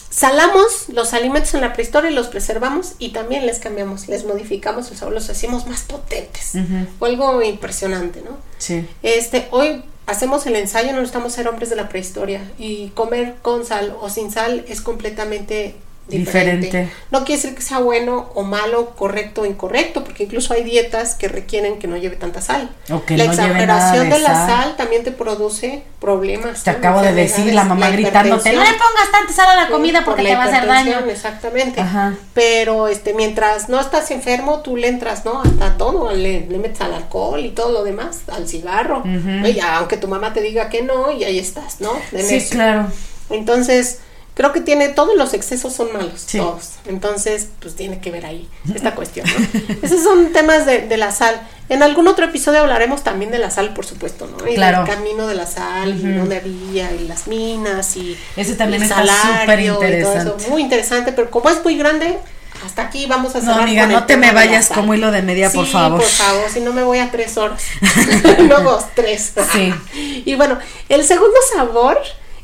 salamos los alimentos en la prehistoria y los preservamos y también les cambiamos, les modificamos el sabor, los hacemos más potentes. Fue algo impresionante, ¿no? Sí. Este, hoy hacemos el ensayo, no necesitamos ser hombres de la prehistoria y comer con sal o sin sal es completamente diferente. Diferente. No quiere decir que sea bueno o malo, correcto o incorrecto, porque incluso hay dietas que requieren que no lleve tanta sal. La no exageración de, de la sal. sal también te produce problemas. Te ¿no? acabo de decir, la mamá gritándote, no le pongas tanta sal a la comida por porque la te va a hacer daño. Exactamente. Ajá. Pero este, mientras no estás enfermo, tú le entras, ¿no? Hasta todo, le, le metes al alcohol y todo lo demás, al cigarro. Aunque tu mamá te diga que no, y ahí estás, ¿no? De Sí, claro. Entonces, creo que tiene, todos los excesos son malos, Sí. todos. Entonces, pues tiene que ver ahí esta cuestión, ¿no? Esos son temas de, de la sal. En algún otro episodio hablaremos también de la sal, por supuesto, ¿no? Y Claro. del camino de la sal, y Ujú. dónde había, y las minas, y Ese también el está salario súper y todo eso. interesante. Muy interesante, pero como es muy grande, hasta aquí vamos a No, cerrar. amiga, con el no te me vayas como hilo de media, por Sí, favor. por favor, si no me voy a tres horas. no dos, tres. Sí. Y bueno, el segundo sabor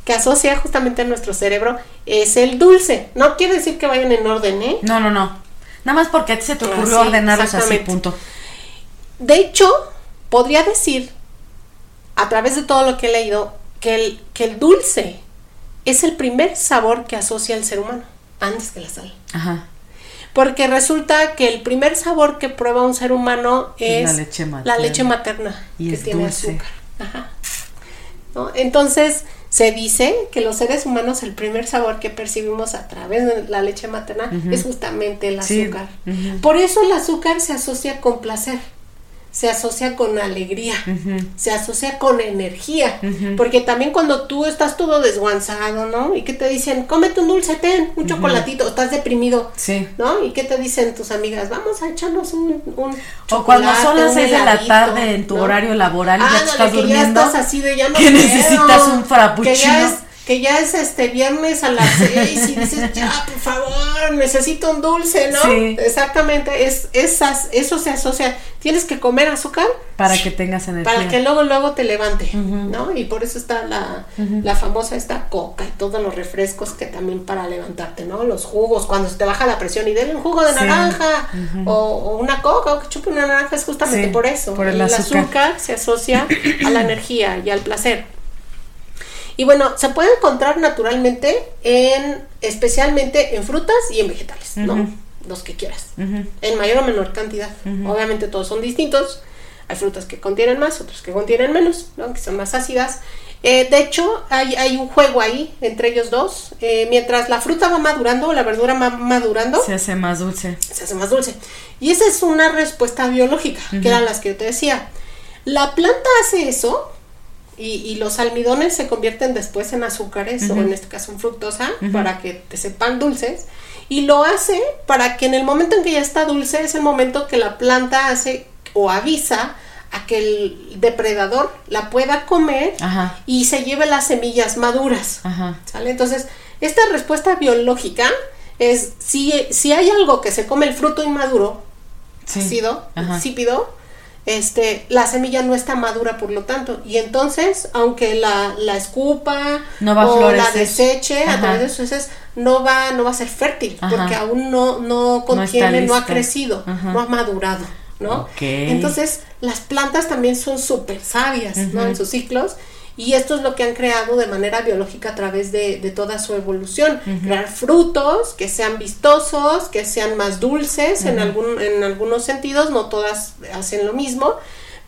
que asocia justamente a nuestro cerebro es el dulce. No quiere decir que vayan en orden, ¿eh? No, no, no. Nada más porque a ti se te ocurrió sí, ordenarlos así, punto. De hecho, podría decir, a través de todo lo que he leído, que el, que el dulce es el primer sabor que asocia el ser humano, antes que la sal. Ajá. Porque resulta que el primer sabor que prueba un ser humano Es la leche materna. la leche materna, Y que tiene dulce. azúcar. Ajá. ¿No? Entonces, se dice que los seres humanos el primer sabor que percibimos a través de la leche materna es justamente el Sí, azúcar. Por eso el azúcar se asocia con placer, se asocia con alegría, se asocia con energía, porque también cuando tú estás todo desguanzado, ¿no? Y que te dicen, cómete un dulce, ten un chocolatito, estás deprimido, Sí. ¿no? ¿Y qué te dicen tus amigas? Vamos a echarnos un, un O cuando son las 6 de la tarde en tu ¿no? horario laboral y ya Ándale, te estás que durmiendo. ya estás así de ya no que quiero, necesitas un frappuccino. Que ya es, que ya es este viernes a las 6 y dices, ya, por favor, necesito un dulce, ¿no? Sí. Exactamente, es, esas, eso se asocia. Tienes que comer azúcar Para que tengas energía. para que luego luego te levante. ¿no? Y por eso está la, la famosa esta coca y todos los refrescos que también para levantarte, ¿no? Los jugos, cuando se te baja la presión y denle un jugo de Sí. naranja o, o una coca o que chupe una naranja es justamente Sí, por eso. por el azúcar. se asocia a la energía y al placer. Y bueno, se puede encontrar naturalmente en, especialmente en frutas y en vegetales, ¿no? Los que quieras en mayor o menor cantidad. Obviamente todos son distintos. Hay frutas que contienen más, otras que contienen menos, ¿no? que son más ácidas. Eh, de hecho, hay, hay un juego ahí entre ellos dos. Eh, mientras la fruta va madurando, la verdura va madurando, Se hace más dulce. se hace más dulce. Y esa es una respuesta biológica, que eran las que yo te decía. La planta hace eso y, y los almidones se convierten después en azúcares o en este caso en fructosa para que te sepan dulces. Y lo hace para que en el momento en que ya está dulce es el momento que la planta hace o avisa a que el depredador la pueda comer Ajá. y se lleve las semillas maduras. Ajá. ¿Sale? Entonces, esta respuesta biológica es si, si hay algo que se come el fruto inmaduro, Sí. ácido, insípido, este, la semilla no está madura por lo tanto. Y entonces, aunque la, la escupa No va a o la deseche a través de sus heces, no va, no va a ser fértil, Ajá. porque aún no, no contiene, no, ha crecido, Ajá. no ha madurado. ¿no? Entonces, las plantas también son súper sabias, ¿no? En sus ciclos. Y esto es lo que han creado de manera biológica a través de, de toda su evolución. Crear frutos que sean vistosos, que sean más dulces en, algún, en algunos sentidos, no todas hacen lo mismo.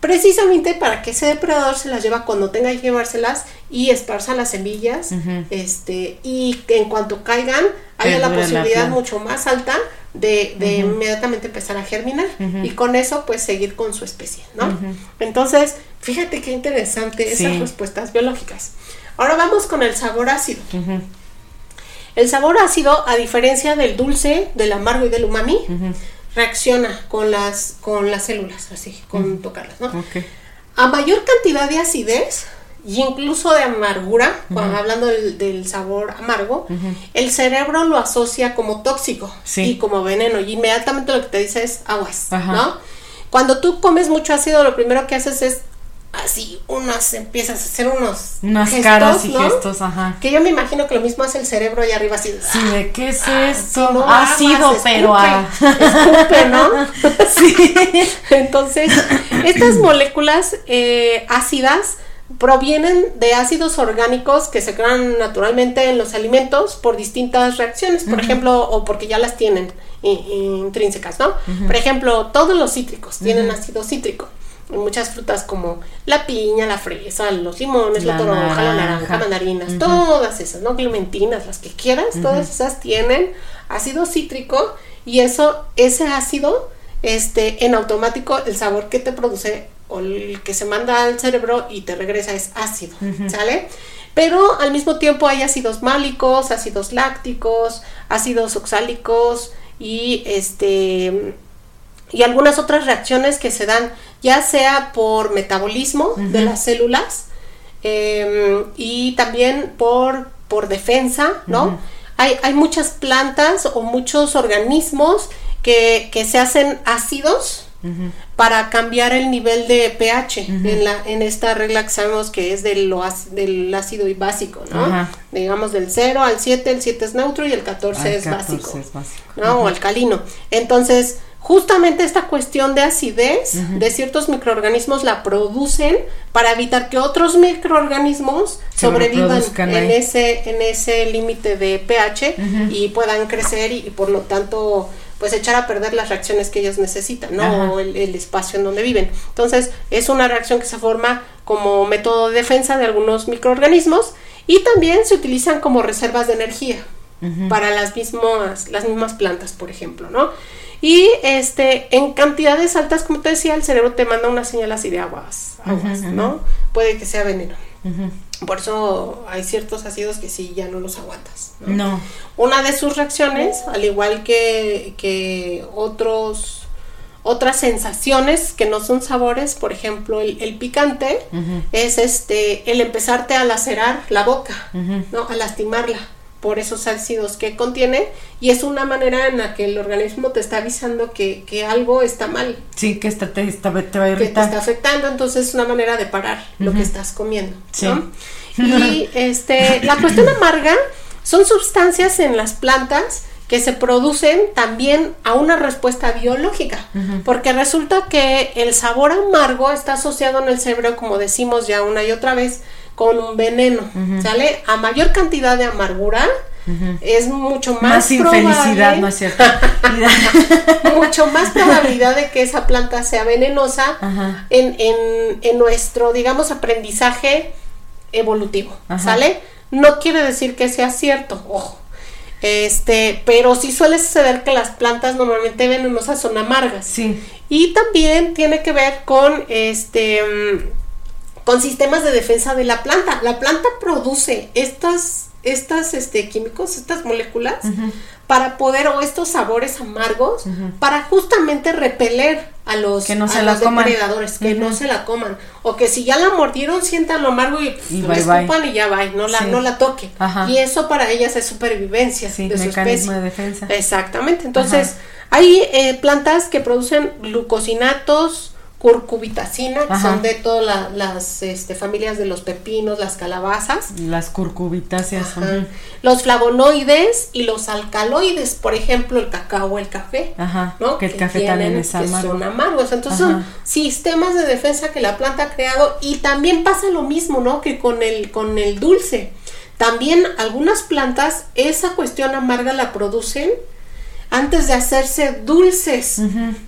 Precisamente para que ese depredador se las lleva cuando tenga que llevárselas y esparza las semillas. Este Y que en cuanto caigan, haya la posibilidad mucho más alta de, de inmediatamente empezar a germinar y con eso pues seguir con su especie, ¿no? Entonces, fíjate qué interesante esas Sí. respuestas biológicas. Ahora vamos con el sabor ácido. El sabor ácido, a diferencia del dulce, del amargo y del umami. Reacciona con las, con las células, así, con tocarlas, ¿no? Ok. A mayor cantidad de acidez y incluso de amargura, cuando hablando del, del sabor amargo, el cerebro lo asocia como tóxico Sí. y como veneno. Y inmediatamente lo que te dice es aguas, Ajá. ¿no? Cuando tú comes mucho ácido, lo primero que haces es así unas empiezas a hacer unos Unas gestos, caras y ¿no? gestos, ajá. que yo me imagino que lo mismo hace el cerebro allá arriba así Sí, de qué es ah, esto. sí, no, ha aguas, sido, escupe, pero a. escupe, ¿no? sí. Entonces, estas moléculas eh, ácidas provienen de ácidos orgánicos que se crean naturalmente en los alimentos por distintas reacciones, por ejemplo, o porque ya las tienen intrínsecas, ¿no? Por ejemplo, todos los cítricos tienen ácido cítrico. Muchas frutas como la piña, la fresa, los limones, la, La toronja, la naranja, naranja. mandarinas, todas esas, ¿no? Clementinas, las que quieras, todas esas tienen ácido cítrico y eso, ese ácido, este, en automático el sabor que te produce o el que se manda al cerebro y te regresa es ácido, ¿sale? Pero al mismo tiempo hay ácidos málicos, ácidos lácticos, ácidos oxálicos y este y algunas otras reacciones que se dan ya sea por metabolismo de las células eh, y también por, por defensa, ¿no? hay, hay muchas plantas o muchos organismos que, que se hacen ácidos para cambiar el nivel de pH en, la, en esta regla que sabemos que es del, del ácido y básico, ¿no? Digamos del 0 al 7, el 7 es neutro y el 14 Ay, es 14 básico. es básico. ¿no? O alcalino. Entonces, justamente esta cuestión de acidez de ciertos microorganismos la producen para evitar que otros microorganismos Se sobrevivan en ahí. ese, en ese límite de pH y puedan crecer y, y por lo tanto pues echar a perder las reacciones que ellos necesitan, ¿no? Ajá. O el, el espacio en donde viven. Entonces, es una reacción que se forma como método de defensa de algunos microorganismos y también se utilizan como reservas de energía para las mismas, las mismas plantas, por ejemplo, ¿no? Y este, en cantidades altas, como te decía, el cerebro te manda una señal así de aguas, aguas, ¿no? Puede que sea veneno. Por eso hay ciertos ácidos que sí ya no los aguantas. ¿no? No. Una de sus reacciones, al igual que, que otros otras sensaciones que no son sabores, por ejemplo, el, el picante es este el empezarte a lacerar la boca, ¿no? A lastimarla por esos ácidos que contiene y es una manera en la que el organismo te está avisando que, que algo está mal, Sí, que te, esta- te va a que te irritar. está afectando, entonces es una manera de parar lo que estás comiendo. Sí. ¿no? Y este, la cuestión amarga son sustancias en las plantas que se producen también a una respuesta biológica, porque resulta que el sabor amargo está asociado en el cerebro, como decimos ya una y otra vez, con un veneno, ¿sale? A mayor cantidad de amargura, es mucho más, Más infelicidad, probable- ¿no es cierto? mucho más probabilidad de que esa planta sea venenosa en, en- en nuestro, digamos, aprendizaje evolutivo. ¿sale? No quiere decir que sea cierto, ojo. Este, pero sí suele suceder que las plantas normalmente venenosas son amargas. Sí. Y también tiene que ver con este con sistemas de defensa de la planta. La planta produce estas estas este químicos, estas moléculas para poder o estos sabores amargos para justamente repeler a los, Que no a se la los coman. depredadores, que no se la coman o que si ya la mordieron sientan lo amargo y, bye. escupan y ya va, no la Sí. no la toquen. Ajá. Y eso para ellas es supervivencia Sí, de su especie. de defensa. Exactamente. Entonces, hay eh, plantas que producen glucosinatos, curcubitacina, que son de todas la- las este, familias de los pepinos, las calabazas. Las curcubitáceas. Ajá. Los flavonoides y los alcaloides, por ejemplo, el cacao o el café. Ajá. ¿no? Que el café también tienen- es que amargo. son amargos. Entonces Ajá. son sistemas de defensa que la planta ha creado y también pasa lo mismo, ¿no? Que con el, con el dulce. También algunas plantas esa cuestión amarga la producen antes de hacerse dulces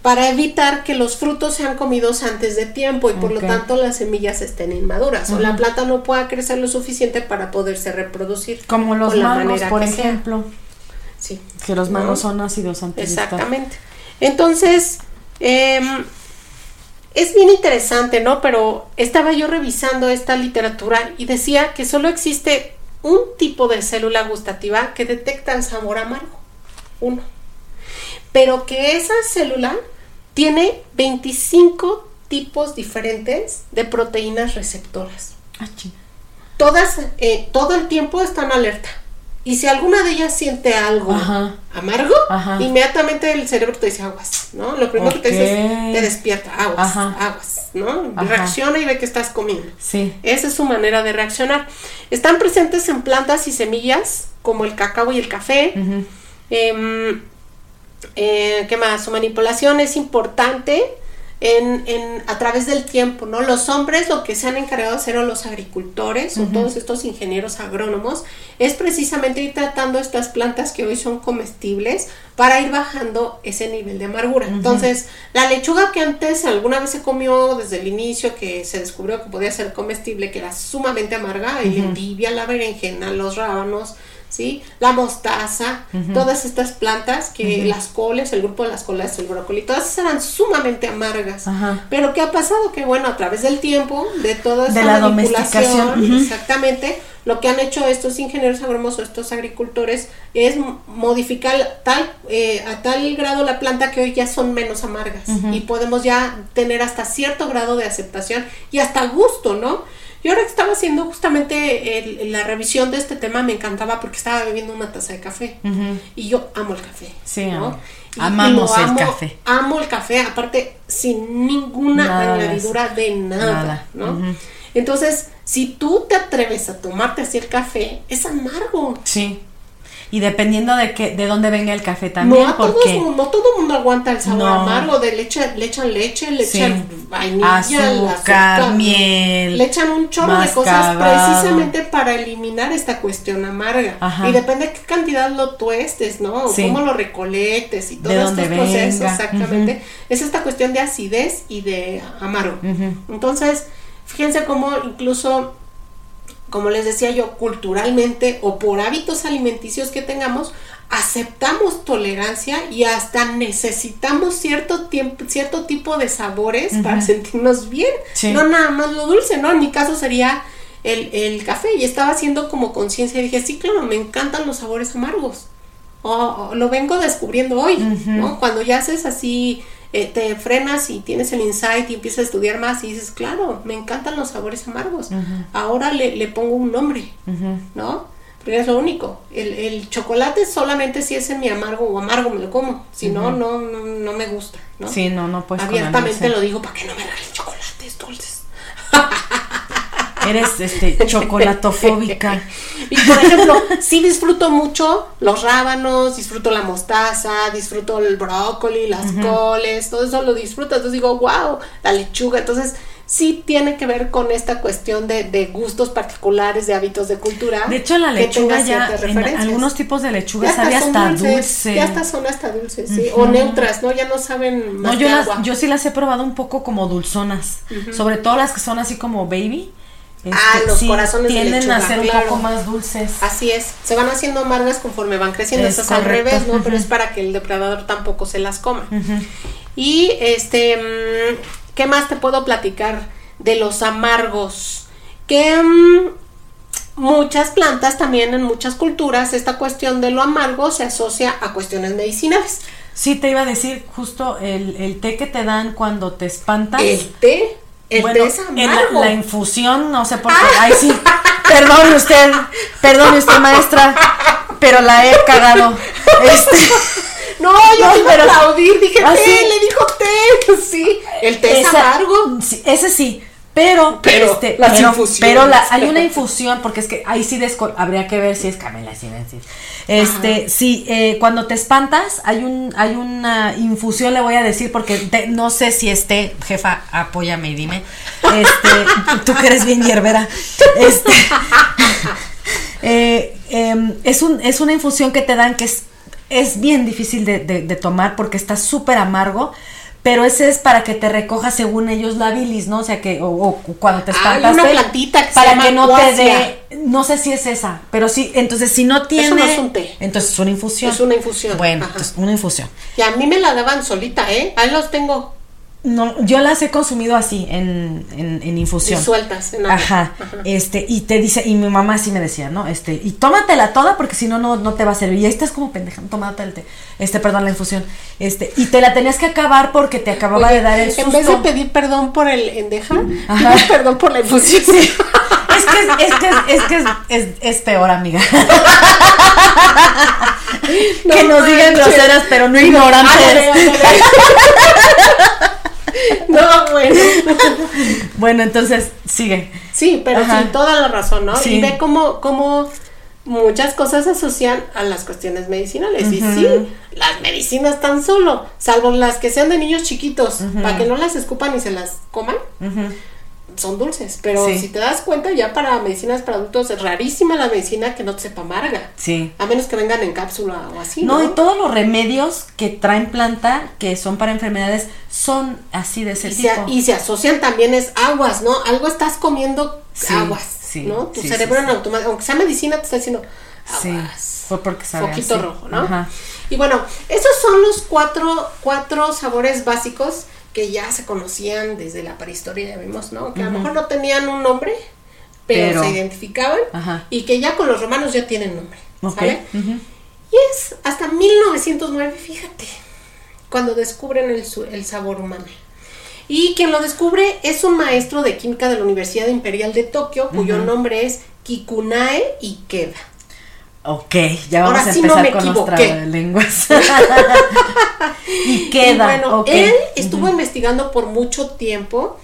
para evitar que los frutos sean comidos antes de tiempo y por lo tanto las semillas estén inmaduras o la planta no pueda crecer lo suficiente para poderse reproducir. Como los mangos, por sea. ejemplo. Sí. Que los ¿No? mangos son ácidos antes de estar. Exactamente. Entonces, em, es bien interesante, ¿no? Pero estaba yo revisando esta literatura y decía que solo existe un tipo de célula gustativa que detecta el sabor amargo. Uno. Pero que esa célula tiene 25 tipos diferentes de proteínas receptoras. Ah. Todas, eh, todo el tiempo están alerta. Y si alguna de ellas siente algo Ajá. amargo, inmediatamente el cerebro te dice aguas, ¿no? Lo primero que te dice es, te despierta, aguas, Ajá. aguas, ¿no? Reacciona y ve que estás comiendo. Sí. Esa es su manera de reaccionar. Están presentes en plantas y semillas, como el cacao y el café. Eh, ¿Qué más? Su manipulación es importante en, en- a través del tiempo, ¿no? Los hombres lo que se han encargado de hacer o los agricultores o todos estos ingenieros agrónomos es precisamente ir tratando estas plantas que hoy son comestibles para ir bajando ese nivel de amargura. Entonces, la lechuga que antes alguna vez se comió desde el inicio, que se descubrió que podía ser comestible, que era sumamente amarga, el endivia, la berenjena, los rábanos, ¿sí? La mostaza, todas estas plantas que las coles, el grupo de las coles, el brócoli, todas eran sumamente amargas. Ajá. Pero ¿qué ha pasado? Que bueno, a través del tiempo, de toda De la manipulación, exactamente, lo que han hecho estos ingenieros agrónomos o estos agricultores es modificar tal, eh, a tal grado la planta que hoy ya son menos amargas y podemos ya tener hasta cierto grado de aceptación y hasta gusto, ¿no? Yo ahora que estaba haciendo justamente el- la revisión de este tema me encantaba porque estaba bebiendo una taza de café y yo amo el café. Sí, ¿no? amo. Y- y Amamos lo el amo- café. Amo el café, aparte sin ninguna Nada añadidura de nada, Nada. ¿no? Entonces, si tú te atreves a tomarte así el café, es amargo. Sí. Y dependiendo de que, de dónde venga el café también, no, a todos, porque no todo el mundo aguanta el sabor No. amargo, de leche, le echan leche, le Sí. echan vainilla, el Azúcar, miel, le echan un chorro de cosas precisamente para eliminar esta cuestión amarga. Ajá. Y depende de qué cantidad lo tuestes, ¿no? Sí. Cómo lo recolectes y todos estos procesos, venga. exactamente. Es esta cuestión de acidez y de amargo. Entonces, fíjense cómo incluso, como les decía yo, culturalmente o por hábitos alimenticios que tengamos, aceptamos tolerancia y hasta necesitamos cierto tiempo, cierto tipo de sabores para sentirnos bien. Sí. No nada más lo dulce, ¿no? En mi caso sería el, el café y estaba haciendo como conciencia y dije, sí, claro, me encantan los sabores amargos. O, o lo vengo descubriendo hoy, ¿no? Cuando ya haces así, eh, te frenas y tienes el insight y empiezas a estudiar más y dices, claro, me encantan los sabores amargos. Ahora le, le pongo un nombre. ¿no? Porque es lo único. El, el chocolate solamente si es en mi amargo o amargo me lo como. Si no, no, no, no me gusta, ¿no? Sí, no, no puedes Abiertamente lo digo para que no me regalen chocolates dulces. Eres este chocolatofóbica. Y por ejemplo, sí disfruto mucho los rábanos, disfruto la mostaza, disfruto el brócoli, las coles, todo eso lo disfruto. Entonces digo, wow, la lechuga. Entonces sí tiene que ver con esta cuestión de, de gustos particulares, de hábitos de cultura. De hecho, la lechuga ya, en algunos tipos de lechuga Ya sabe son hasta dulces, dulce. Ya hasta son hasta dulces, sí. O neutras, ¿no? Ya no saben No, más yo, que las, agua. yo sí las he probado un poco como dulzonas. Sobre todo las que son así como baby. Este, Ah, los corazones de tienden lechuga, a ser un claro. poco más dulces. Así es, se van haciendo amargas conforme van creciendo, Es estas al revés, ¿no? Pero es para que el depredador tampoco se las coma. Y este, mm, ¿qué más te puedo platicar de los amargos? Que mm, muchas plantas también en muchas culturas esta cuestión de lo amargo se asocia a cuestiones medicinales. Sí, te iba a decir justo el, el té que te dan cuando te espantas. El té, el bueno, té es la, amargo. la infusión, no sé por qué. Ay, sí. Perdone usted, perdone usted, maestra, pero la he cagado. Este, No, yo No, iba a pero- aplaudir, dije ¿Ah, té, sí? le dijo té, sí, el té es esa- amargo. sí, ese sí. Pero, Pero este, las pero, infusiones. pero la- hay una infusión, porque es que ahí sí desco- habría que ver si es Camela, sí, sí. Este, sí, eh, cuando te espantas, hay un, hay una infusión, le voy a decir, porque te- no sé si esté, jefa, apóyame y dime. Este, tú que eres bien hierbera. Este, eh, em, es, un, es una infusión que te dan que es, es bien difícil de, de- de tomar porque está súper amargo. Pero ese es para que te recoja según ellos la bilis, ¿no? O sea que, o, o cuando te Hay espantas. una plantita que se para llama que no te dé, no sé si es esa, pero sí, entonces si no tiene. no es un té. Entonces es una infusión. Es una infusión, Bueno, entonces una infusión. Y a mí me la daban solita, ¿eh? Ahí los tengo No, yo las he consumido así, en, en, en infusión. disueltas en agua. Ajá, este, y te dice, y mi mamá sí me decía, ¿no? Este, y tómatela toda porque si no, no, no te va a servir. Y ahí estás como pendeja, tómate el té, este, perdón, la infusión. Este, y te la tenías que acabar porque te acababa Oye, de dar el susto. en vez de pedir perdón por el endeja, Ajá. pides perdón por la infusión. Es es que es, es que es, es que es, es, es peor, amiga. que No nos digan manches. groseras, pero no Ándale, ignorantes. ándale. No, bueno. Bueno, entonces, sigue. Sí, pero Ajá. sí, toda la razón, ¿no? Sí. Y ve cómo, cómo muchas cosas se asocian a las cuestiones medicinales. Y sí, las medicinas tan solo, salvo las que sean de niños chiquitos, para que no las escupan y se las coman. Son dulces. Pero Sí. si te das cuenta, ya para medicinas para adultos es rarísima la medicina que no te sepa amarga. Sí. A menos que vengan en cápsula o así. No, No, y todos los remedios que traen planta, que son para enfermedades, son así de ese Y tipo. se, y se asocian también es aguas, ¿no? Algo estás comiendo Sí, aguas, sí, ¿no? Tu cerebro en automático, aunque sea medicina, te está diciendo Sí, aguas. fue porque sabe Foquito así. rojo, ¿no? Ajá. Y bueno, esos son los cuatro, cuatro sabores básicos que ya se conocían desde la prehistoria, ya vimos, ¿no? Que a lo mejor no tenían un nombre, pero, Pero- se identificaban Ajá. y que ya con los romanos ya tienen nombre, Ok. ¿sale? Y es hasta 1909, fíjate, cuando descubren el sabor humano. Y quien lo descubre es un maestro de química de la Universidad Imperial de Tokio, cuyo nombre es Kikunae Ikeda. Ok, ya vamos Ahora a sí no empezar con equivoqué. nuestras lenguas. y queda. Y bueno, él estuvo investigando por mucho tiempo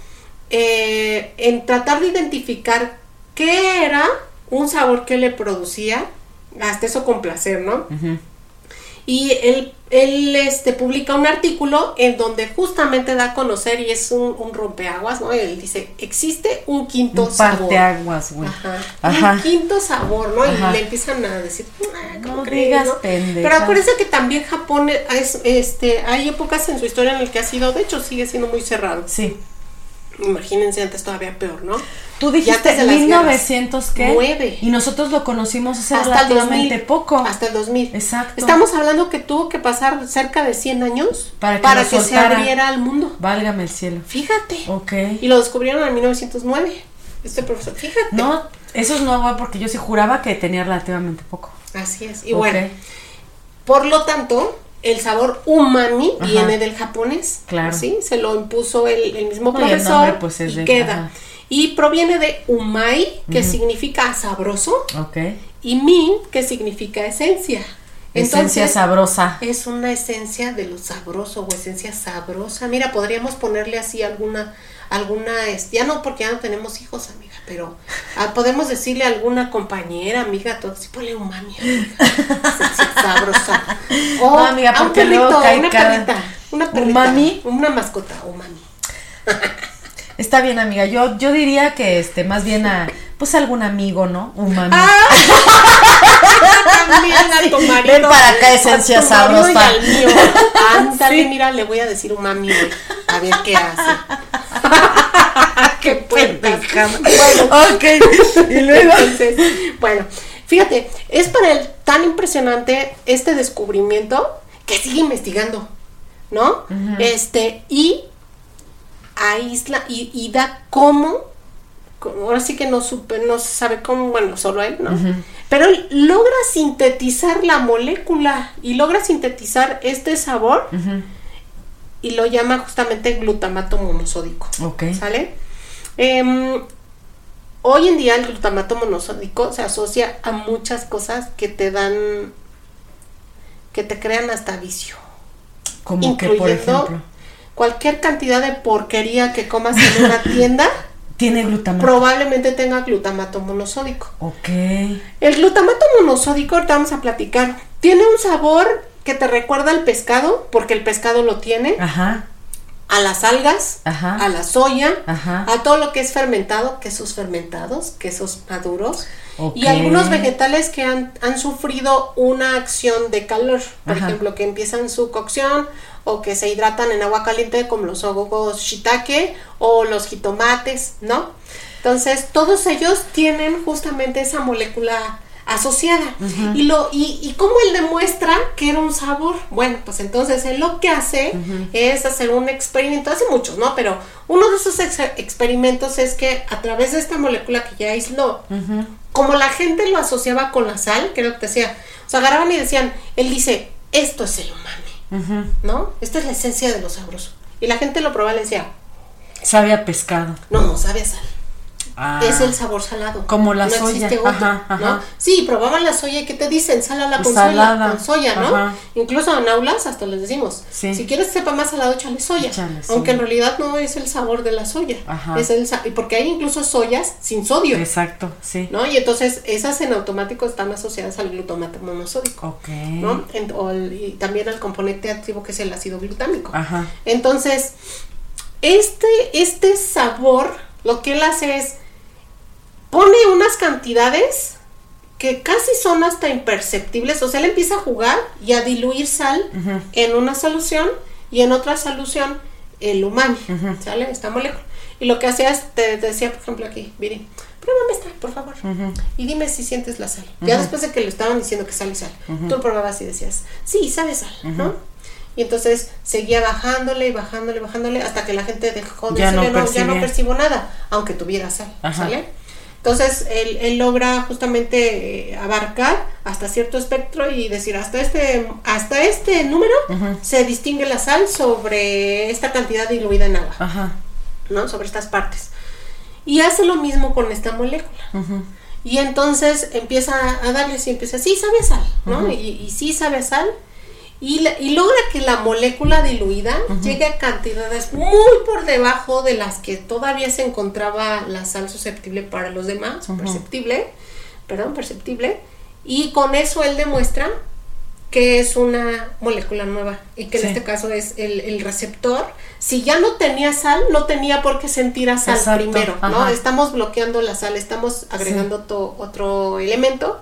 eh, en tratar de identificar qué era un sabor que le producía, hasta eso con placer, ¿no? Ujú. Y él, él este, publica un artículo en donde justamente da a conocer, y es un, un rompeaguas, ¿no? Él dice, existe un quinto Un sabor. parteaguas, güey. Ajá. Ajá. Un quinto sabor, ¿no? Ajá. Y le empiezan a decir, "Ah, ¿cómo No crees, digas no?". Pero acuérdense que también Japón es, este, hay épocas en su historia en el que ha sido, de hecho, sigue siendo muy cerrado. Sí. Imagínense antes todavía peor, ¿no? Tú dijiste las 1900 qué? Nueve. Y nosotros lo conocimos hace Hasta el relativamente 2000. poco. Hasta el 2000. Exacto. Estamos hablando que tuvo que pasar cerca de 100 años Para para que que, se abriera al mundo. Válgame el cielo. Fíjate. Ok. Y lo descubrieron en 1909. Este profesor, fíjate. No, eso es nuevo porque yo sí juraba que tenía relativamente poco. Así es. Y bueno, por lo tanto, el sabor umami Ajá. viene del japonés. Claro. ¿sí? Se lo impuso el, el mismo No, y el profesor. nombre, pues, es y de- queda. ajá. Y proviene de umai, que significa sabroso, Ok. y mi, que significa esencia. Esencia Entonces, sabrosa. es una esencia de lo sabroso o esencia sabrosa. Mira, podríamos ponerle así alguna, alguna, ya no porque ya no tenemos hijos, amiga, pero ah, podemos decirle a alguna compañera, amiga, todo así, ponle amiga. Esencia sabrosa. O No, amiga, a un perrito, cae una perrita, una perrita, ¿Umami? una mascota, umami. Está bien, amiga. Yo, yo diría que este, más bien a, pues algún amigo, ¿no? Un mami. También a tu marido, Ven para acá, a esencia tu marido y sabrosa. al mío. Ándale, Sí. mira, le voy a decir umami, güey. A ver qué hace. Qué Pendeja. Bueno, Ok. Y luego. entonces, bueno, fíjate, es para él tan impresionante este descubrimiento que sigue investigando, ¿no? Este, y aísla y, y da cómo, ahora sí que no supe, no se sabe cómo, bueno, solo él, ¿no? Pero él logra sintetizar la molécula y logra sintetizar este sabor y lo llama justamente glutamato monosódico. Ok. ¿Sale? Em, hoy en día el glutamato monosódico se asocia a muchas cosas que te dan, que te crean hasta vicio. Como que, por ejemplo, cualquier cantidad de porquería que comas en una tienda, tiene glutamato. probablemente tenga glutamato monosódico. ok. El glutamato monosódico, ahorita vamos a platicar, tiene un sabor que te recuerda al pescado, porque el pescado lo tiene, Ajá. A las algas, Ajá. a la soya, Ajá. a todo lo que es fermentado, quesos fermentados, quesos maduros y algunos vegetales que han, han sufrido una acción de calor, por Ajá. ejemplo, que empiezan su cocción o que se hidratan en agua caliente como los hongos shiitake o los jitomates, ¿no? Entonces, todos ellos tienen justamente esa molécula asociada. Y lo y, y cómo él demuestra que era un sabor. Bueno, pues entonces él lo que hace es hacer un experimento, hace muchos, ¿no? Pero uno de esos ex- experimentos es que a través de esta molécula que ya aisló, como la gente lo asociaba con la sal, que lo que decía, o sea, agarraban y decían, él dice, esto es el umami. ¿no? Esta es la esencia de lo sabroso. Y la gente lo probaba y le decía, Sabe a pescado. no, sabe a sal. Ah. es el sabor salado. Como la no soya. existe otro, Ajá, ajá. ¿no? Sí, probaban la soya y ¿qué te dicen? Sálala con Salada. soya, con soya, ¿no? Ajá. Incluso en aulas hasta les decimos, Sí. si quieres que sepa más salado, échale soya. Échale Aunque soya. en realidad no es el sabor de la soya. Ajá. Es el porque hay incluso soyas sin sodio. Exacto, sí. ¿no? Y entonces esas en automático están asociadas al glutamato monosódico. Ok. ¿no? En- o el- y también al componente activo que es el ácido glutámico. Ajá. Entonces, este, este sabor, lo que él hace es pone unas cantidades que casi son hasta imperceptibles. O sea, él empieza a jugar y a diluir sal en una solución y en otra solución el umami, ¿sale? Esta molécula. Y lo que hacía es, te, te decía, por ejemplo, aquí, Viri, pruébame esta, por favor. Y dime si sientes la sal. Ya después de que le estaban diciendo que sal y sal, tú probabas y decías, sí, sabe sal, ¿no? Y entonces seguía bajándole y bajándole y bajándole hasta que la gente dejó de Ya no decirle, no, ya no percibía". percibo nada, aunque tuviera sal, Ajá. ¿sale? Entonces él, él logra justamente eh, abarcar hasta cierto espectro y decir hasta este hasta este número se distingue la sal sobre esta cantidad diluida en agua, Ajá. ¿no? Sobre estas partes. Y hace lo mismo con esta molécula. Y entonces empieza a darles y empieza, sí sabe a sal, ¿no? y, y sí sabe a sal. Y, la- y logra que la molécula diluida llegue a cantidades muy por debajo de las que todavía se encontraba la sal susceptible para los demás, perceptible, perdón, perceptible. Y con eso él demuestra que es una molécula nueva y que Sí. en este caso es el, el receptor. Si ya no tenía sal, no tenía por qué sentir a sal Exacto, primero, ¿no? ajá. Estamos bloqueando la sal, estamos agregando to- otro elemento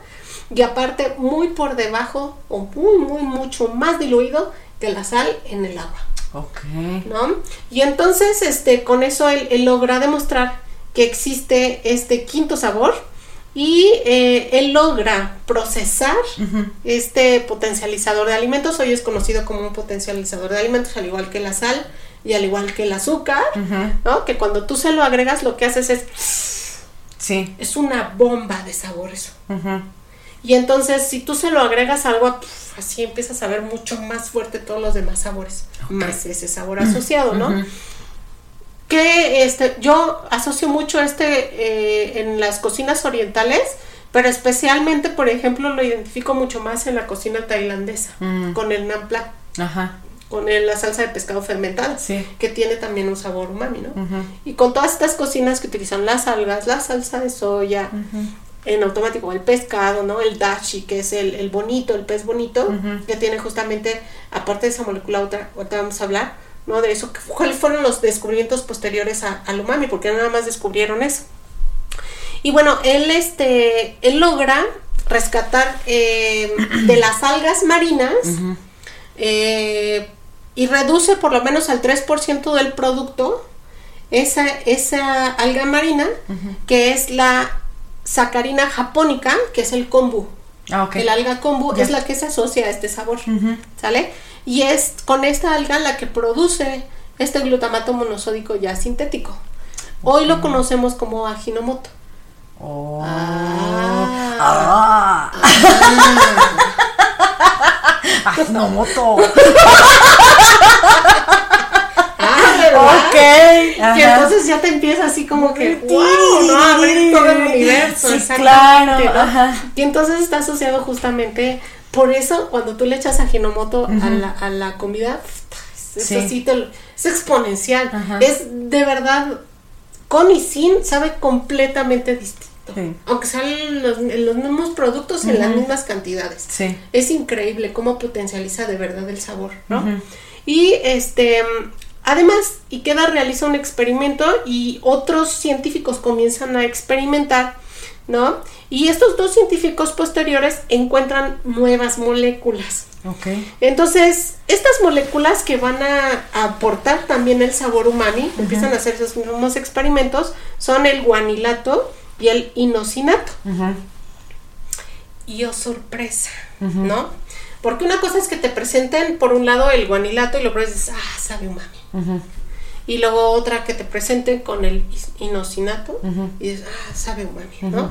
y aparte muy por debajo o muy, muy, mucho más diluido que la sal en el agua, Ok. ¿no? Y entonces, este, con eso él, él logra demostrar que existe este quinto sabor y eh, él logra procesar este potencializador de alimentos. Hoy es conocido como un potencializador de alimentos, al igual que la sal y al igual que el azúcar. ¿no? Que cuando tú se lo agregas, lo que haces es, Sí. es una bomba de sabor eso. Y entonces, si tú se lo agregas algo, pf, así empiezas a ver mucho más fuerte todos los demás sabores, más ese sabor asociado, ¿no? Que este, yo asocio mucho este eh, en las cocinas orientales, pero especialmente, por ejemplo, lo identifico mucho más en la cocina tailandesa, Mm. con el naan pla, Ajá. con el- la salsa de pescado fermentada, Sí. que tiene también un sabor umami, ¿no? Ujú. Y con todas estas cocinas que utilizan las algas, la salsa de soya, Ujú. En automático el pescado, ¿no? El dashi, que es el, el bonito, el pez bonito, que tiene justamente, aparte de esa molécula, otra, ahorita vamos a hablar, ¿no? De eso, cuáles fueron los descubrimientos posteriores a- al umami, porque nada más descubrieron eso. Y bueno, él, este, él logra rescatar eh, de las algas marinas eh, y reduce por lo menos al 3% del producto esa, esa alga marina, que es la sacarina japónica, que es el kombu. Ah. El alga kombu es la que se asocia a este sabor. ¿sale? Y es con esta alga la que produce este glutamato monosódico ya sintético. Hoy lo conocemos como aginomoto. Oh. Ah. Ah. Ah, ¿verdad? Ok. Y entonces ya te empieza así como que, wow, ¿no? A abrir todo el universo. Sí, claro, ¿no? ajá. Y entonces está asociado justamente, por eso cuando tú le echas aginomoto a, la, a la comida, es, Sí. así te lo- es exponencial. Ajá. Es de verdad, con y sin, sabe completamente distinto. Sí. Aunque salen los, los mismos productos en las mismas cantidades. Sí. Es increíble cómo potencializa de verdad el sabor, ¿no? Y este, además, Ikeda realiza un experimento y otros científicos comienzan a experimentar, ¿no? Y estos dos científicos posteriores encuentran nuevas moléculas. Ok. Entonces, estas moléculas que van a, a aportar también el sabor umami, empiezan a hacer esos mismos experimentos, son el guanilato y el inosinato. Y oh sorpresa. ¿no? Porque una cosa es que te presenten por un lado el guanilato y lo y dices, ah, sabe umami. Y luego otra que te presenten con el inosinato y dices, ah, sabe umami, ¿no?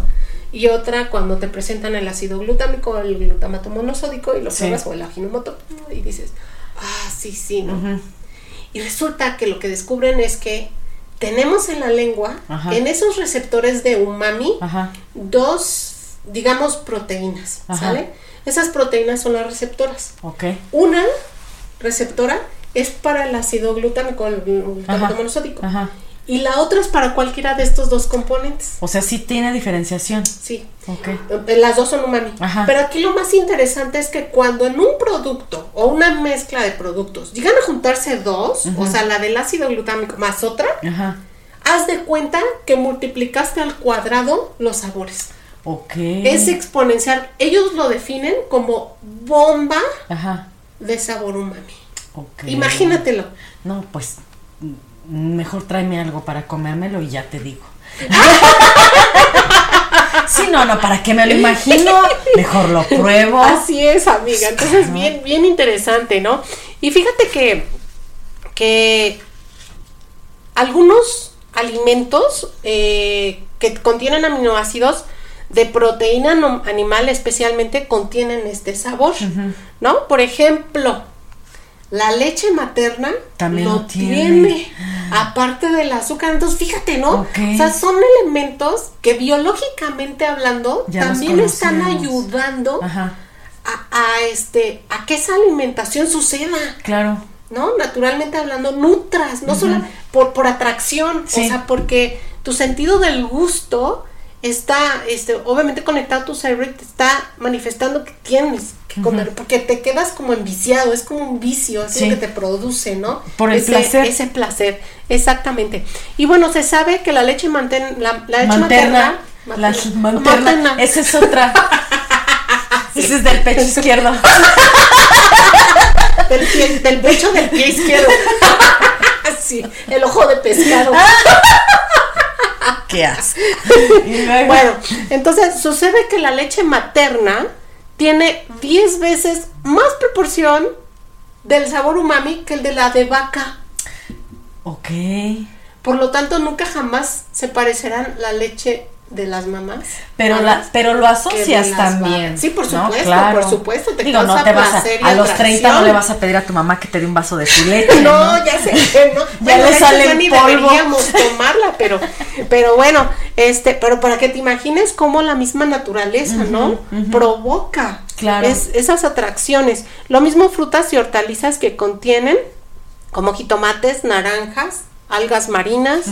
Y otra cuando te presentan el ácido glutámico, el glutamato monosódico y lo Sí. pruebas o el aginomoto y dices, ah, sí, sí, ¿no? Y resulta que lo que descubren es que tenemos en la lengua, Ajá. en esos receptores de umami, Ajá. dos, digamos, proteínas, Ajá. ¿sale? Esas proteínas son las receptoras. Ok. Una receptora es para el ácido glutámico, el monosódico. Ajá. Y la otra es para cualquiera de estos dos componentes. O sea, sí tiene diferenciación. Sí. Ok. Eh, Las dos son umami. Ajá. Pero aquí lo más interesante es que cuando en un producto o una mezcla de productos llegan a juntarse dos, o sea, la del ácido glutámico más otra, Ajá. haz de cuenta que multiplicaste al cuadrado los sabores. Ok. Es exponencial. Ellos lo definen como bomba de sabor umami. Imagínatelo. No, pues mm, mejor tráeme algo para comérmelo y ya te digo. sí, no, no, ¿para qué me lo imagino? Mejor lo pruebo. Así es, amiga. Entonces, bien, bien interesante, ¿no? Y fíjate que, que algunos alimentos eh, que contienen aminoácidos de proteína no- animal especialmente contienen este sabor, ¿no? Por ejemplo, la leche materna También lo tiene. tiene, aparte del azúcar. Entonces, fíjate, ¿no? O sea, son elementos que biológicamente hablando Ya también están ayudando a, a, este a que esa alimentación suceda, Claro. ¿no? Naturalmente hablando, nutras, no solo por, por atracción, Sí. o sea, porque tu sentido del gusto está, este, obviamente conectado a tu cerebro y te está manifestando que tienes que comer, porque te quedas como enviciado, es como un vicio, es Sí. que te produce, ¿no? Por el ese, placer. Ese placer, exactamente. Y bueno, se sabe que la leche manten, la, la leche Manterna. materna, La manterna. materna. Esa es otra. Ese es del pecho izquierdo. del, pie- del pecho del pie izquierdo. sí, el ojo de pescado. ¿Qué haces? Bueno, entonces sucede que la leche materna tiene 10 veces más proporción del sabor umami que el de la de vaca. Ok. Por lo tanto, nunca jamás se parecerán la leche de las mamás. Pero, la, pero lo que asocias también. Sí, por ¿no? supuesto, Claro. por supuesto, te Digo, no te vas a, a los 30 no le vas a pedir a tu mamá que te dé un vaso de su leche. No, ¿no? ya sé, no. Ya le de hecho, sale ni polvo. deberíamos tomarla, pero, pero bueno, este, pero para que te imagines cómo la misma naturaleza, ¿no? Provoca Claro. es- esas atracciones. Lo mismo frutas y hortalizas que contienen, como jitomates, naranjas, algas marinas,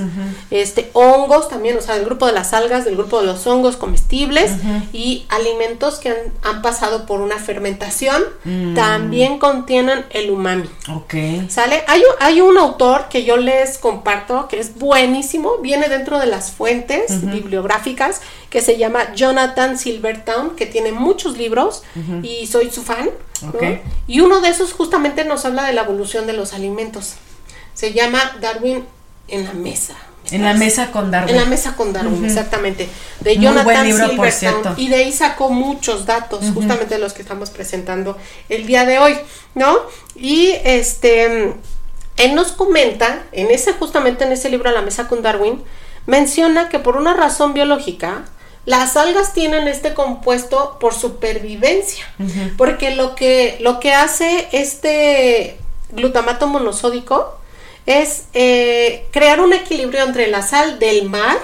este, hongos también, o sea, del grupo de las algas, del grupo de los hongos comestibles y alimentos que han, han pasado por una fermentación, Mm. también contienen el umami. Ok. ¿Sale? Hay, un- hay un autor que yo les comparto que es buenísimo, viene dentro de las fuentes bibliográficas, que se llama Jonathan Silvertown, que tiene muchos libros y soy su fan. ¿no? Ok. Y uno de esos justamente nos habla de la evolución de los alimentos. Se llama Darwin en la mesa. En la mesa con Darwin. En la mesa con Darwin, exactamente. De Muy Jonathan buen libro, por Silvertown. cierto. Y de ahí sacó muchos datos, justamente de los que estamos presentando el día de hoy, ¿no? Y este, él nos comenta, en ese, justamente en ese libro la mesa con Darwin, menciona que por una razón biológica, las algas tienen este compuesto por supervivencia, porque lo que, lo que hace este glutamato monosódico es eh, crear un equilibrio entre la sal del mar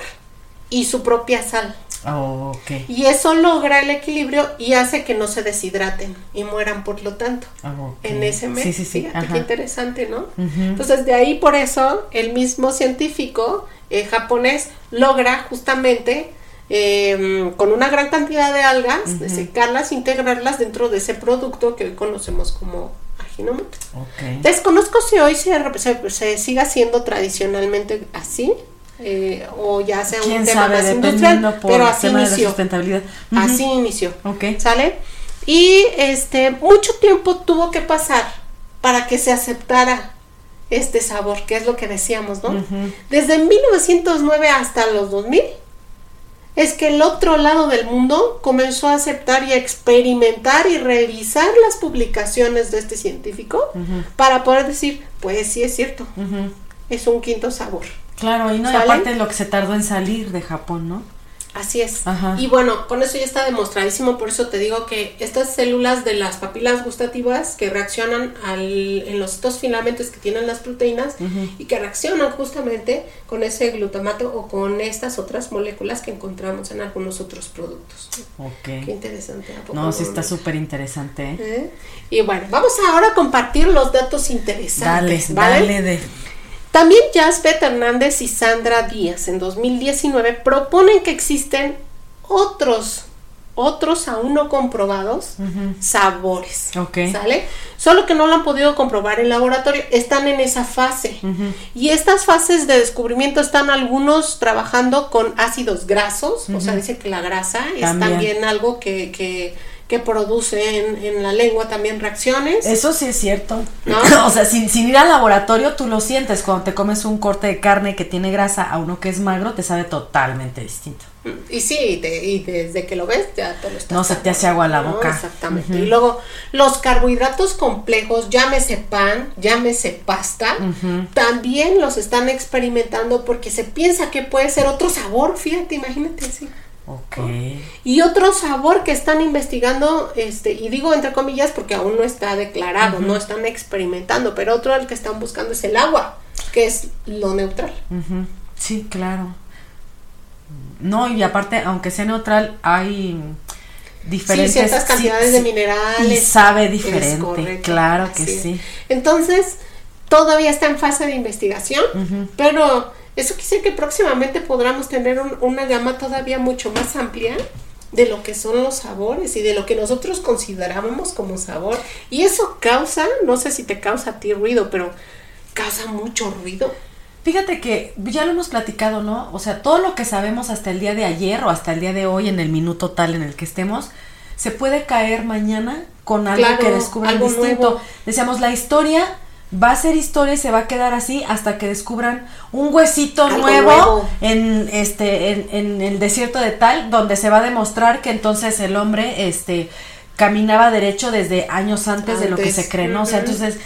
y su propia sal. Oh, ok. Y eso logra el equilibrio y hace que no se deshidraten y mueran por lo tanto. Ah, ok. En ese mes. Sí, sí, sí. Fíjate Ajá. qué interesante, ¿no? Entonces, de ahí por eso el mismo científico eh, japonés logra justamente eh, con una gran cantidad de algas, secarlas, integrarlas dentro de ese producto que hoy conocemos como Ajinomoto. Ok. Desconozco si hoy se, se, se siga haciendo tradicionalmente así eh, o ya sea un ¿Quién tema sabe? más industrial, pero así inició. Así inició. Ok. ¿Sale? Y este mucho tiempo tuvo que pasar para que se aceptara este sabor, que es lo que decíamos, ¿no? Desde 1909 hasta los 2000 es que el otro lado del mundo comenzó a aceptar y a experimentar y revisar las publicaciones de este científico para poder decir, pues sí es cierto, es un quinto sabor. Claro, y no, y aparte lo que se tardó en salir de Japón, ¿no? Así es. Ajá. Y bueno, con eso ya está demostradísimo, por eso te digo que estas células de las papilas gustativas que reaccionan al, en los estos filamentos que tienen las proteínas y que reaccionan justamente con ese glutamato o con estas otras moléculas que encontramos en algunos otros productos. Qué Ok. interesante. ¿a poco No, sí está súper interesante. ¿eh? ¿Eh? Y bueno, vamos ahora a compartir los datos Dale, interesantes. ¿vale? dale de. También Jasper Hernández y Sandra Díaz en 2019 proponen que existen otros, otros aún no comprobados sabores. Ok. ¿Sale? Solo que no lo han podido comprobar en laboratorio, están en esa fase. Y estas fases de descubrimiento están algunos trabajando con ácidos grasos, o sea, dice que la grasa es También. también algo que, que, que produce en, en la lengua también reacciones. Eso sí es cierto. ¿No? o sea, sin, sin ir al laboratorio, tú lo sientes. Cuando te comes un corte de carne que tiene grasa a uno que es magro, te sabe totalmente distinto. Y sí, y, te- y desde que lo ves ya te lo estás No, se te hace agua la ¿no? boca. Exactamente. Y luego los carbohidratos complejos, llámese pan, llámese pasta, también los están experimentando porque se piensa que puede ser otro sabor, fíjate, imagínate así. Ok. Y otro sabor que están investigando, este, y digo entre comillas porque aún no está declarado, no están experimentando, pero otro al que están buscando es el agua, que es lo neutral. Ujú. Sí, claro. No, y aparte, aunque sea neutral, hay diferentes sí, ciertas cantidades sí, de minerales. Y sabe diferente, correcto, claro que sí. Entonces, todavía está en fase de investigación, pero eso quiere decir que próximamente podremos tener un- una gama todavía mucho más amplia de lo que son los sabores y de lo que nosotros considerábamos como sabor. Y eso causa, no sé si te causa a ti ruido, pero causa mucho ruido. Fíjate que ya lo hemos platicado, ¿no? O sea, todo lo que sabemos hasta el día de ayer o hasta el día de hoy, en el minuto tal en el que estemos, se puede caer mañana con algo Claro, que descubran algo distinto. nuevo. Decíamos, la historia va a ser historia y se va a quedar así hasta que descubran un huesito nuevo, nuevo. en este en, en el desierto de tal donde se va a demostrar que entonces el hombre este caminaba derecho desde años antes, de lo que se cree, ¿no? O sea, entonces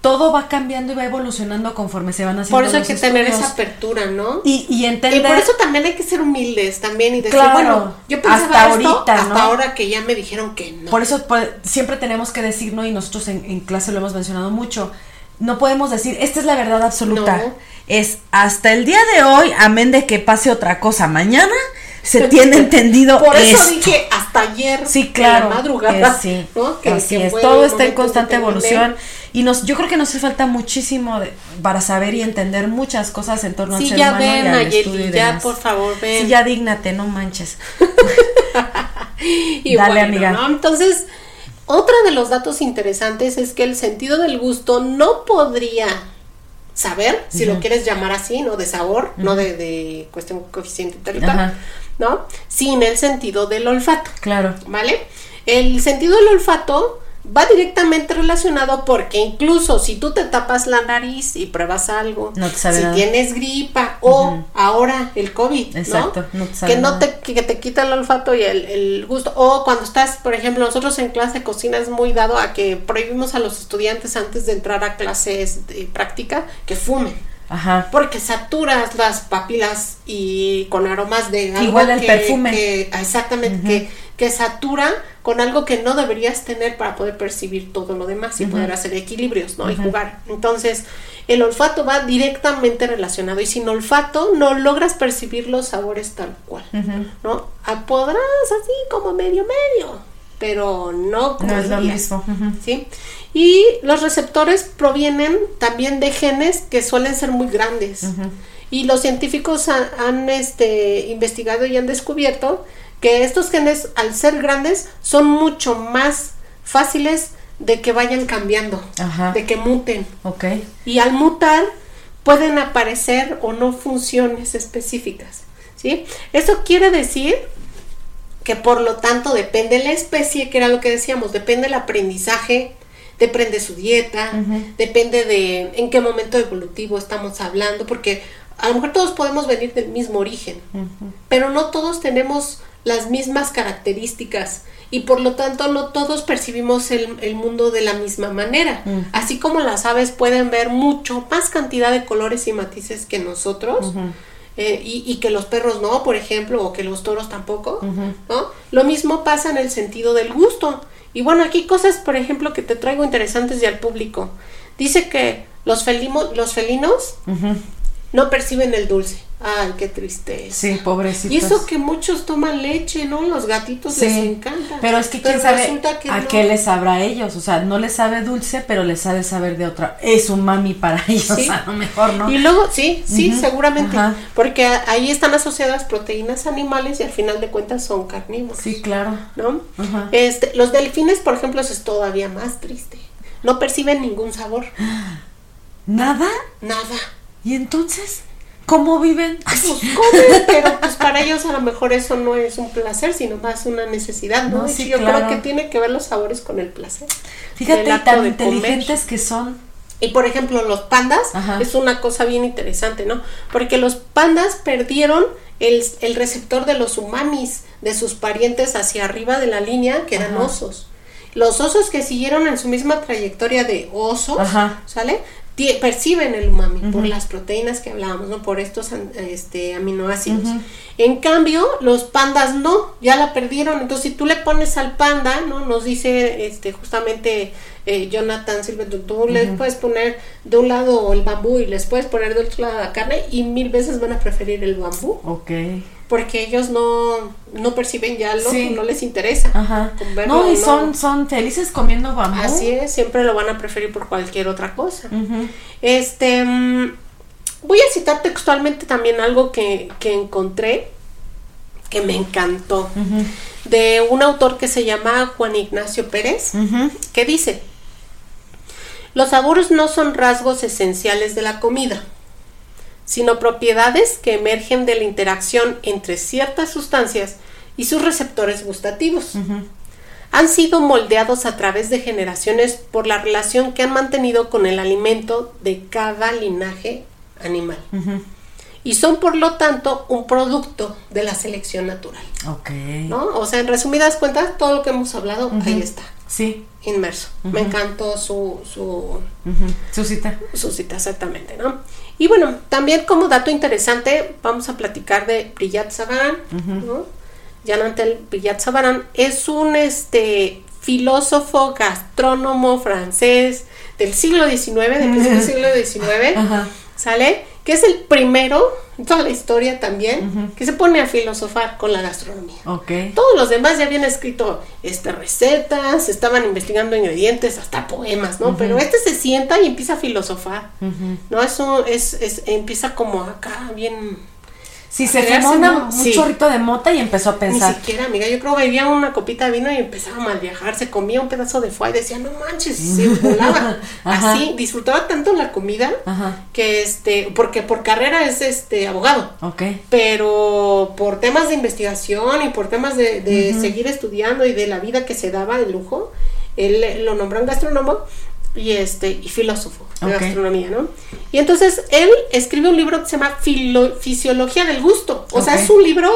todo va cambiando y va evolucionando conforme se van haciendo Por eso hay los que tener estudios. esa apertura, ¿no? y, y entender Y por eso también hay que ser humildes también y decir, Claro, bueno, yo pensaba hasta esto ahorita, hasta ¿no? ahora que ya me dijeron que no. Por eso pues, siempre tenemos que decir, ¿no? Y nosotros en, en clase lo hemos mencionado mucho. No podemos decir, esta es la verdad absoluta. No. Es hasta el día de hoy, amén de que pase otra cosa mañana, se tiene entendido Por eso esto. dije hasta ayer, Sí, claro. en la madrugada, que sí, ¿no? Que- así que es. Todo está en constante evolución y nos, yo creo que nos hace falta muchísimo de- para saber y entender muchas cosas en torno al Sí, ser ya humano y ven, al Nayeli, estudio y ya demás. por favor, ven. Sí, ya dígnate, no manches. Y Dale, bueno, amiga. ¿no? Entonces, otro de los datos interesantes es que el sentido del gusto no podría saber, si lo quieres llamar así, ¿no? De sabor, no de, de cuestión coeficiente intelectual, Ajá. ¿no? Sin el sentido del olfato. Claro. ¿Vale? El sentido del olfato va directamente relacionado porque incluso si tú te tapas la nariz y pruebas algo, No te sabe si nada. tienes gripa o ahora el COVID, ¿no? Exacto, no te sabe que no te que te quita el olfato y el, el gusto o cuando estás, por ejemplo, nosotros en clase de cocina es muy dado a que prohibimos a los estudiantes antes de entrar a clases de práctica que fumen. Ajá. Porque saturas las papilas y con aromas de algo Igual el que- perfume. que- exactamente, que, que satura con algo que no deberías tener para poder percibir todo lo demás y poder hacer equilibrios, ¿no? Y jugar. Entonces, el olfato va directamente relacionado y sin olfato no logras percibir los sabores tal cual, ¿no? Ah, Podrás así como medio medio, pero no como No es lo mismo. ¿sí? Y los receptores provienen también de genes que suelen ser muy grandes. Y los científicos han, han, este, investigado y han descubierto que estos genes, al ser grandes, son mucho más fáciles de que vayan cambiando, Ajá. de que muten. Ok. Y al mutar pueden aparecer o no funciones específicas. ¿sí? Eso quiere decir que por lo tanto depende la especie, que era lo que decíamos, depende el aprendizaje, depende su dieta, depende de en qué momento evolutivo estamos hablando, porque a lo mejor todos podemos venir del mismo origen, pero no todos tenemos las mismas características y por lo tanto no todos percibimos el, el mundo de la misma manera. Así como las aves pueden ver mucho más cantidad de colores y matices que nosotros, eh, y, y que los perros no, por ejemplo, o que los toros tampoco, ¿no? Lo mismo pasa en el sentido del gusto. Y bueno, aquí cosas, por ejemplo, que te traigo interesantes ya al público. Dice que los, felimo- los felinos no perciben el dulce. Ay, qué tristeza. Sí, pobrecitos. Y eso que muchos toman leche, ¿no? Los gatitos les encanta. Pero es que quién sabe que a no. qué les sabrá a ellos. O sea, no les sabe dulce, pero les sabe saber de otra. Es un mami para ellos, Sí. a lo mejor, ¿no? Y luego, sí, sí, seguramente. ajá. Porque ahí están asociadas proteínas animales y al final de cuentas son carnívoros. Sí, claro. ¿No? Ajá. Este, los delfines, por ejemplo, eso es todavía más triste. No perciben ningún sabor. ¿Nada? Nada. ¿Y entonces? ¿Cómo viven? Pues comen, pero pues para ellos a lo mejor eso no es un placer, sino más una necesidad, ¿no? No, Y sí, yo claro. creo que tiene que ver los sabores con el placer. Fíjate, El tan comer. inteligentes que son. Y por ejemplo, los pandas Ajá. es una cosa bien interesante, ¿no? Porque los pandas perdieron el, el receptor de los umamis, de sus parientes hacia arriba de la línea, que eran Ajá. osos. Los osos que siguieron en su misma trayectoria de osos, Ajá. ¿sale? Perciben el umami por las proteínas que hablábamos, ¿no? Por estos este, aminoácidos. En cambio, los pandas no, ya la perdieron. Entonces, si tú le pones al panda, ¿no? Nos dice este justamente eh, Jonathan Silva, tú, tú les puedes poner de un lado el bambú y les puedes poner de otro lado la carne y mil veces van a preferir el bambú Ok. Porque ellos no, no perciben ya lo Sí. no les interesa. Ajá. No, y son, son felices comiendo bambú. Así es, siempre lo van a preferir por cualquier otra cosa. Ujú. Este, mm, voy a citar textualmente también algo que, que encontré que me encantó de un autor que se llama Juan Ignacio Pérez, Ujú. que dice, los sabores no son rasgos esenciales de la comida, sino propiedades que emergen de la interacción entre ciertas sustancias y sus receptores gustativos. Han sido moldeados a través de generaciones por la relación que han mantenido con el alimento de cada linaje animal. Y son por lo tanto un producto de la selección natural. Ok. ¿No? O sea, en resumidas cuentas, todo lo que hemos hablado, ahí está, Sí. inmerso. Me encantó su, su, Ujú. Susita. su cita exactamente, ¿no? Y bueno, también como dato interesante, vamos a platicar de Brillat Savarin, ¿no? Jan Antel Brillat Savarin es un este filósofo, gastrónomo francés del siglo XIX, del principio del siglo XIX. ¿sale? Que es el primero toda la historia también que se pone a filosofar con la gastronomía. Ok. Todos los demás ya habían escrito este, recetas, estaban investigando ingredientes, hasta poemas, ¿no? Pero este se sienta y empieza a filosofar. ¿no? Eso es, es, empieza como acá, bien... Sí, se fumó una- un Sí. chorrito de mota y empezó a Ni pensar. siquiera, amiga, yo creo que bebía una copita de vino y empezaba a mal viajar, se comía un pedazo de foie y decía, no manches, se volaba. Así, disfrutaba tanto la comida Ajá. que este, porque por carrera es este abogado. Ok. pero por temas de investigación y por temas de, de seguir estudiando y de la vida que se daba de lujo, él lo nombraron gastrónomo y este y filósofo de gastronomía, ¿no? Y entonces él escribe un libro que se llama Filo- Fisiología del gusto, o sea, es un libro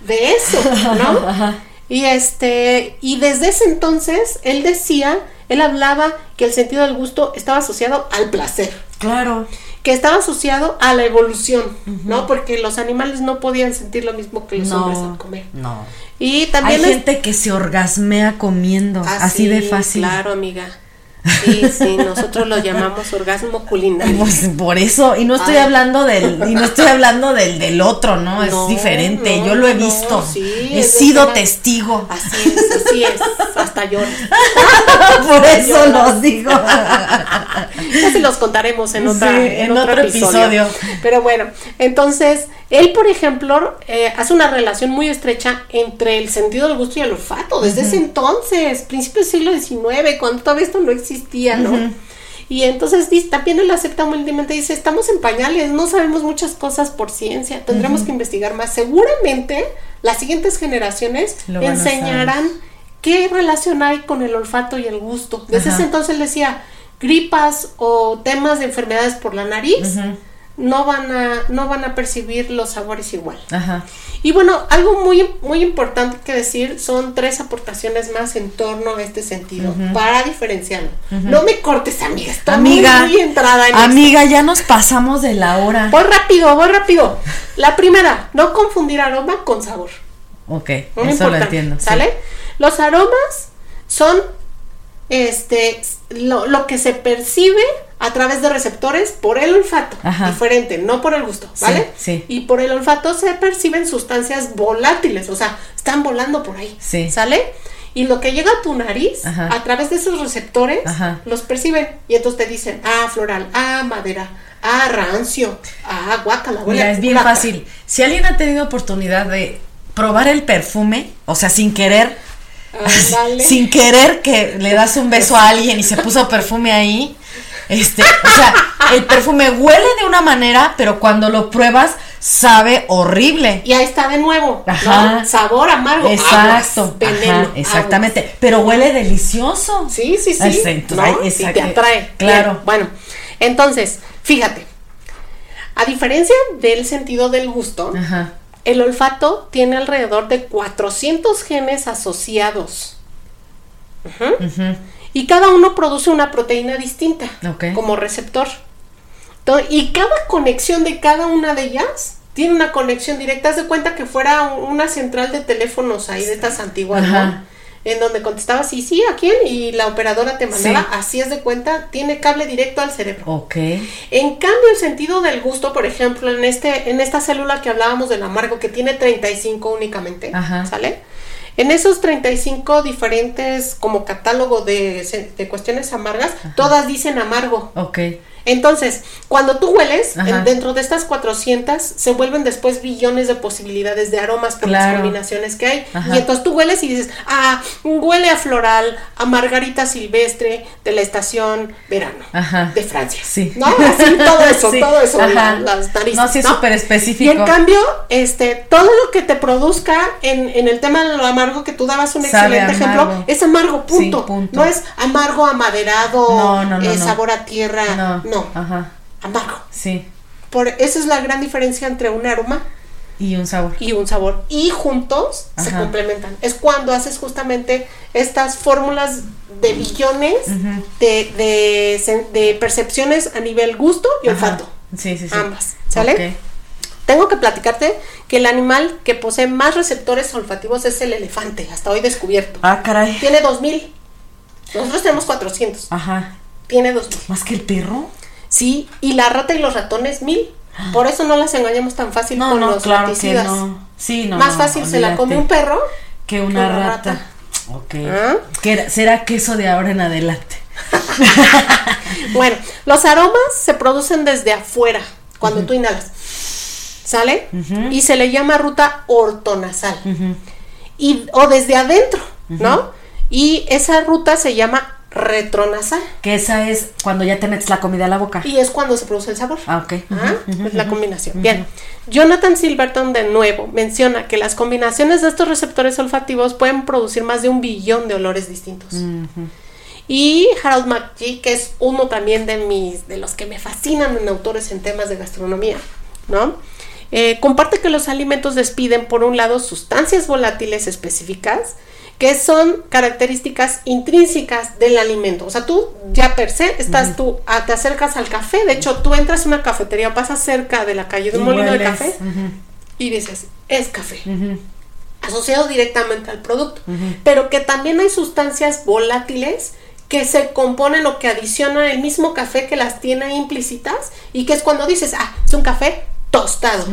de eso, ¿no? Y este, y desde ese entonces él decía, él hablaba que el sentido del gusto estaba asociado al placer Claro. que estaba asociado a la evolución, ¿no? Porque los animales no podían sentir lo mismo que los hombres al comer. No. Y Hay también es- gente que se orgasmea comiendo. Ah, así de fácil. Claro, amiga. Sí, sí, nosotros lo llamamos orgasmo culinario. Pues por eso, y no estoy Ay. hablando del, y no estoy hablando del, del otro, ¿no? Es No, diferente, no, yo lo he no, visto. sí, he sido testigo. Así es, así es, hasta llora. por eso lloras. lo digo. Ya se los contaremos en, otra, Sí, en, en otro, otro episodio. episodio. Pero bueno, entonces, él, por ejemplo, eh, hace una relación muy estrecha entre el sentido del gusto y el olfato, desde ese entonces, principios del siglo XIX, cuando todavía esto no existía, ¿no? Y entonces también él acepta humildemente, dice, estamos en pañales, no sabemos muchas cosas por ciencia, tendremos que investigar más. Seguramente las siguientes generaciones Lo enseñarán qué relación hay con el olfato y el gusto. Desde Ajá. ese entonces él decía, gripas o temas de enfermedades por la nariz, no van a, no van a percibir los sabores igual. Ajá. Y bueno, algo muy, muy importante que decir son tres aportaciones más en torno a este sentido para diferenciarlo. No me cortes, amiga. Está amiga, muy, muy entrada en amiga, ya nos pasamos de la hora. Voy rápido, voy rápido. La primera, no confundir aroma con sabor. Ok, Muy eso lo entiendo. sí. ¿Sale? Los aromas son este lo, lo que se percibe a través de receptores por el olfato, Ajá. diferente, no por el gusto, ¿vale? Sí, sí. Y por el olfato se perciben sustancias volátiles, o sea, están volando por ahí, Sí. ¿sale? Y lo que llega a tu nariz, Ajá. a través de esos receptores, Ajá. los perciben. Y entonces te dicen, ah, floral, ah, madera, ah, rancio, ah, guacala, Mira, es bien culata". fácil. Si alguien ha tenido oportunidad de probar el perfume, o sea, sin querer, Ándale. sin querer que le das un beso a alguien y se puso perfume ahí, este, o sea, el perfume huele de una manera, pero cuando lo pruebas sabe horrible. Y ahí está de nuevo, ¿no? Ajá. Sabor amargo. Exacto, aguas, veneno, ajá, aguas. exactamente, pero huele delicioso. Sí, sí, sí. Este, ¿no? Y te atrae. Claro. Bueno, entonces, fíjate. A diferencia del sentido del gusto, Ajá. El olfato tiene alrededor de 400 genes asociados. Y cada uno produce una proteína distinta como receptor. To- Y cada conexión de cada una de ellas tiene una conexión directa. Haz de cuenta que fuera una central de teléfonos ahí de estas antiguas. ¿no? En donde contestabas sí, sí, ¿a quién? Y la operadora te mandaba, Sí. así es de cuenta, tiene cable directo al cerebro. Ok. En cambio, el sentido del gusto, por ejemplo, en este, en esta célula que hablábamos del amargo, que tiene 35 únicamente, Ajá. ¿sale? En esos 35 diferentes como catálogo de, de cuestiones amargas, todas dicen amargo. Ok. Entonces, cuando tú hueles, Ajá. dentro de estas 400 se vuelven después billones de posibilidades de aromas por las combinaciones que hay. Ajá. Y entonces tú hueles y dices, ah, huele a floral, a margarita silvestre de la estación verano Ajá. de Francia. Sí. ¿No? Así, todo eso, Sí. todo eso, la- las narices. No, sí súper específico. Y en cambio, este, todo lo que te produzca en, en el tema de lo amargo, que tú dabas un Sabe excelente amargo. ejemplo, es amargo, punto. Sí, punto. No es amargo amaderado, No, no, no, eh, sabor a tierra. No. Ajá. amargo. Sí. Por, esa es la gran diferencia entre un aroma Y un sabor. y un sabor. Y juntos se complementan. Es cuando haces justamente estas fórmulas de billones de, de, percepciones a nivel gusto y Ajá. olfato. Sí, sí, sí. Ambas, ¿sale? Tengo que platicarte que el animal que posee más receptores olfativos es el elefante, hasta hoy descubierto. Ah, caray. Tiene 2000. Nosotros tenemos 400. Ajá. Tiene 2000. ¿Más que el perro? Sí, y la rata y los ratones 1000. Por eso no las engañamos tan fácil No, con no, los claro raticidas. no. Sí, no. Más fácil se la come un perro. que una, que una rata. rata. Ok. ¿Ah? ¿Qué era- será queso de ahora en adelante. Bueno, los aromas se producen desde afuera cuando tú inhalas. ¿Sale? Y se le llama ruta ortonasal. y, o desde adentro, ¿no? Y esa ruta se llama retronasal. Que esa es cuando ya te metes la comida a la boca. Y es cuando se produce el sabor. Ah, ok. Ah, es la combinación. Bien. Jonathan Silverton de nuevo menciona que las combinaciones de estos receptores olfativos pueden producir más de un billón de olores distintos. Y Harold McGee, que es uno también de mis, de los que me fascinan en autores en temas de gastronomía, ¿no? Eh, comparte que los alimentos despiden, por un lado, sustancias volátiles específicas, que son características intrínsecas del alimento. O sea, tú ya per se estás tú, ah, te acercas al café, de hecho, tú entras a una cafetería, pasas cerca de la calle de un molino de café y dices, es café asociado directamente al producto, pero que también hay sustancias volátiles que se componen o que adicionan el mismo café que las tiene implícitas y que es cuando dices, ah, es un café tostado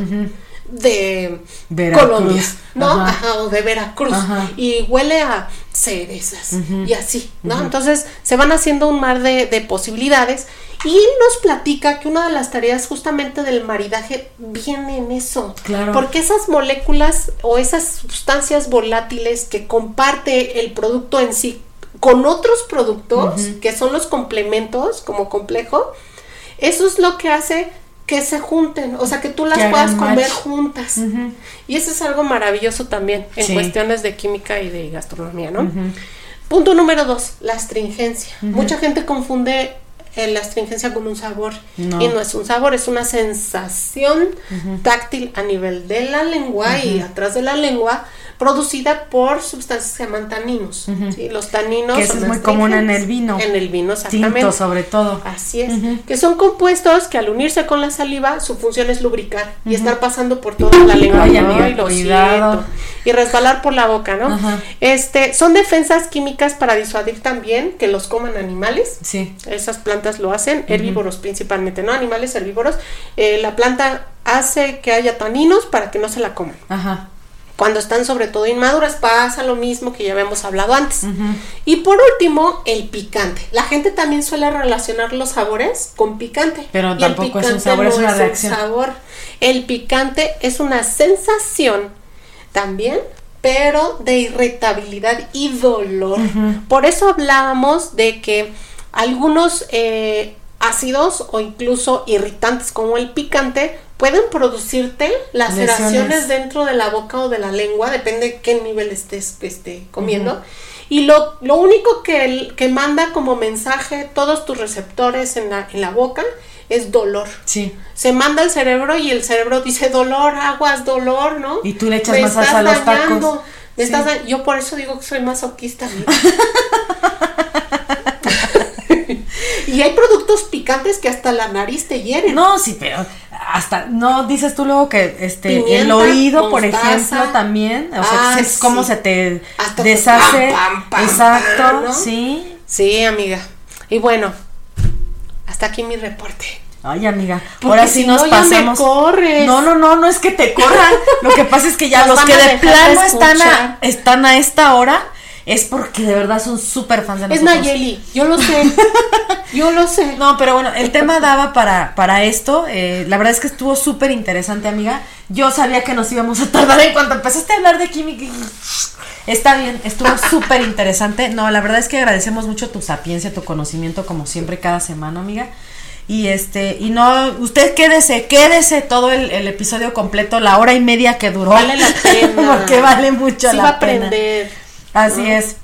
de Veracruz. Colombia, ¿no? Ajá. Ajá, o de Veracruz Ajá. y huele a cerezas y así, ¿no? Entonces se van haciendo un mar de, de posibilidades y nos platica que una de las tareas justamente del maridaje viene en eso. Claro. Porque esas moléculas o esas sustancias volátiles que comparte el producto en sí con otros productos, que son los complementos como complejo, eso es lo que hace que se junten, o sea, que tú las Que puedas comer match. juntas. Y eso es algo maravilloso también en Sí. cuestiones de química y de gastronomía, ¿no? Punto número dos, la astringencia. Mucha gente confunde eh, la astringencia con un sabor. Y no es un sabor, es una sensación táctil a nivel de la lengua y atrás de la lengua producida por sustancias que se llaman taninos. Los taninos que es muy común en el vino. En el vino, exactamente. Tinto, sobre todo. Así es. Que son compuestos que al unirse con la saliva, su función es lubricar y estar pasando por toda la lengua. y resbalar por la boca, ¿no? Este, son defensas químicas para disuadir también que los coman animales. Sí. Esas plantas lo hacen, herbívoros principalmente, ¿no? Animales herbívoros. Eh, la planta hace que haya taninos para que no se la coman. Ajá. Cuando están sobre todo inmaduras pasa lo mismo que ya habíamos hablado antes. Y por último, el picante. La gente también suele relacionar los sabores con picante. Pero tampoco es un sabor, es una reacción. sabor. El picante es una sensación también, pero de irritabilidad y dolor. Por eso hablábamos de que algunos eh, ácidos o incluso irritantes como el picante pueden producirte laceraciones dentro de la boca o de la lengua, depende de qué nivel estés este, comiendo. Y lo, lo único que, que manda como mensaje todos tus receptores en la, en la boca es dolor. Sí. Se manda al cerebro y el cerebro dice dolor, aguas, dolor, ¿no? Y tú le echas más a los tacos. yo por eso digo que soy masoquista. y hay productos picantes que hasta la nariz te hieren. No, sí, pero hasta no dices tú luego que este el oído, por ejemplo, también, o sea, es como se te deshace. Exacto, sí. Sí, amiga. Y bueno, hasta aquí mi reporte. Ay, amiga, ahora sí nos pasamos. No, no, no, no es que te corran. Lo que pasa es que ya los que de plano están a, están a esta hora es porque de verdad son súper fans de nosotros. Es Nayeli, yo lo sé. yo lo sé. No, pero bueno, el tema daba para, para esto. Eh, la verdad es que estuvo súper interesante, amiga. Yo sabía que nos íbamos a tardar en cuanto empezaste a hablar de química. Está bien, estuvo súper interesante. No, la verdad es que agradecemos mucho tu sapiencia, tu conocimiento, como siempre, cada semana, amiga. Y este, y no, usted quédese, quédese todo el, episodio completo, la hora y media que duró. Vale la pena. porque vale mucho la va a aprender. Así es.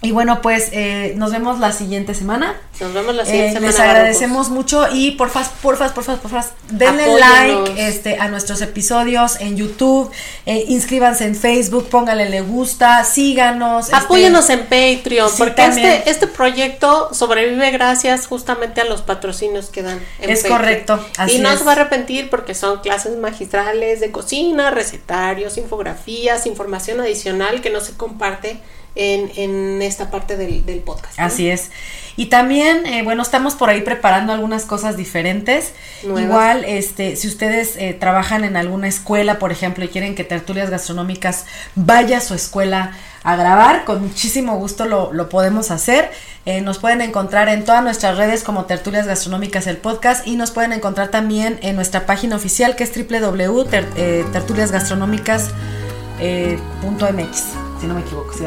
Y bueno, pues eh, nos vemos la siguiente semana. Nos vemos la siguiente eh, semana. Les agradecemos mucho y porfas, porfas, porfas, porfas, denle like este, a nuestros episodios en YouTube, eh, inscríbanse en Facebook, pónganle le gusta, síganos. Este, Apóyenos en Patreon, porque este, este proyecto sobrevive gracias justamente a los patrocinios que dan. En es correcto. y no se va a arrepentir porque son clases magistrales de cocina, recetarios, infografías, información adicional que no se comparte en, esta parte del, podcast. Así es. Y también, eh, bueno, estamos por ahí preparando algunas cosas diferentes. Igual, este, si ustedes eh, trabajan en alguna escuela, por ejemplo, y quieren que Tertulias Gastronómicas vaya a su escuela a grabar, con muchísimo gusto lo, podemos hacer. Eh, nos pueden encontrar en todas nuestras redes como Tertulias Gastronómicas el podcast y nos pueden encontrar también en nuestra página oficial que es www.tertuliasgastronómicas.mx si no me equivoco, ¿sí?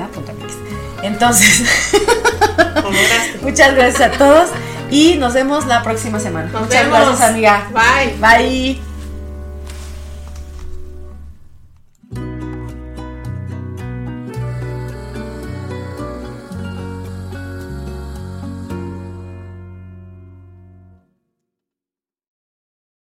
Entonces, muchas gracias a todos y nos vemos la próxima semana. muchas gracias, amiga. Bye. Bye.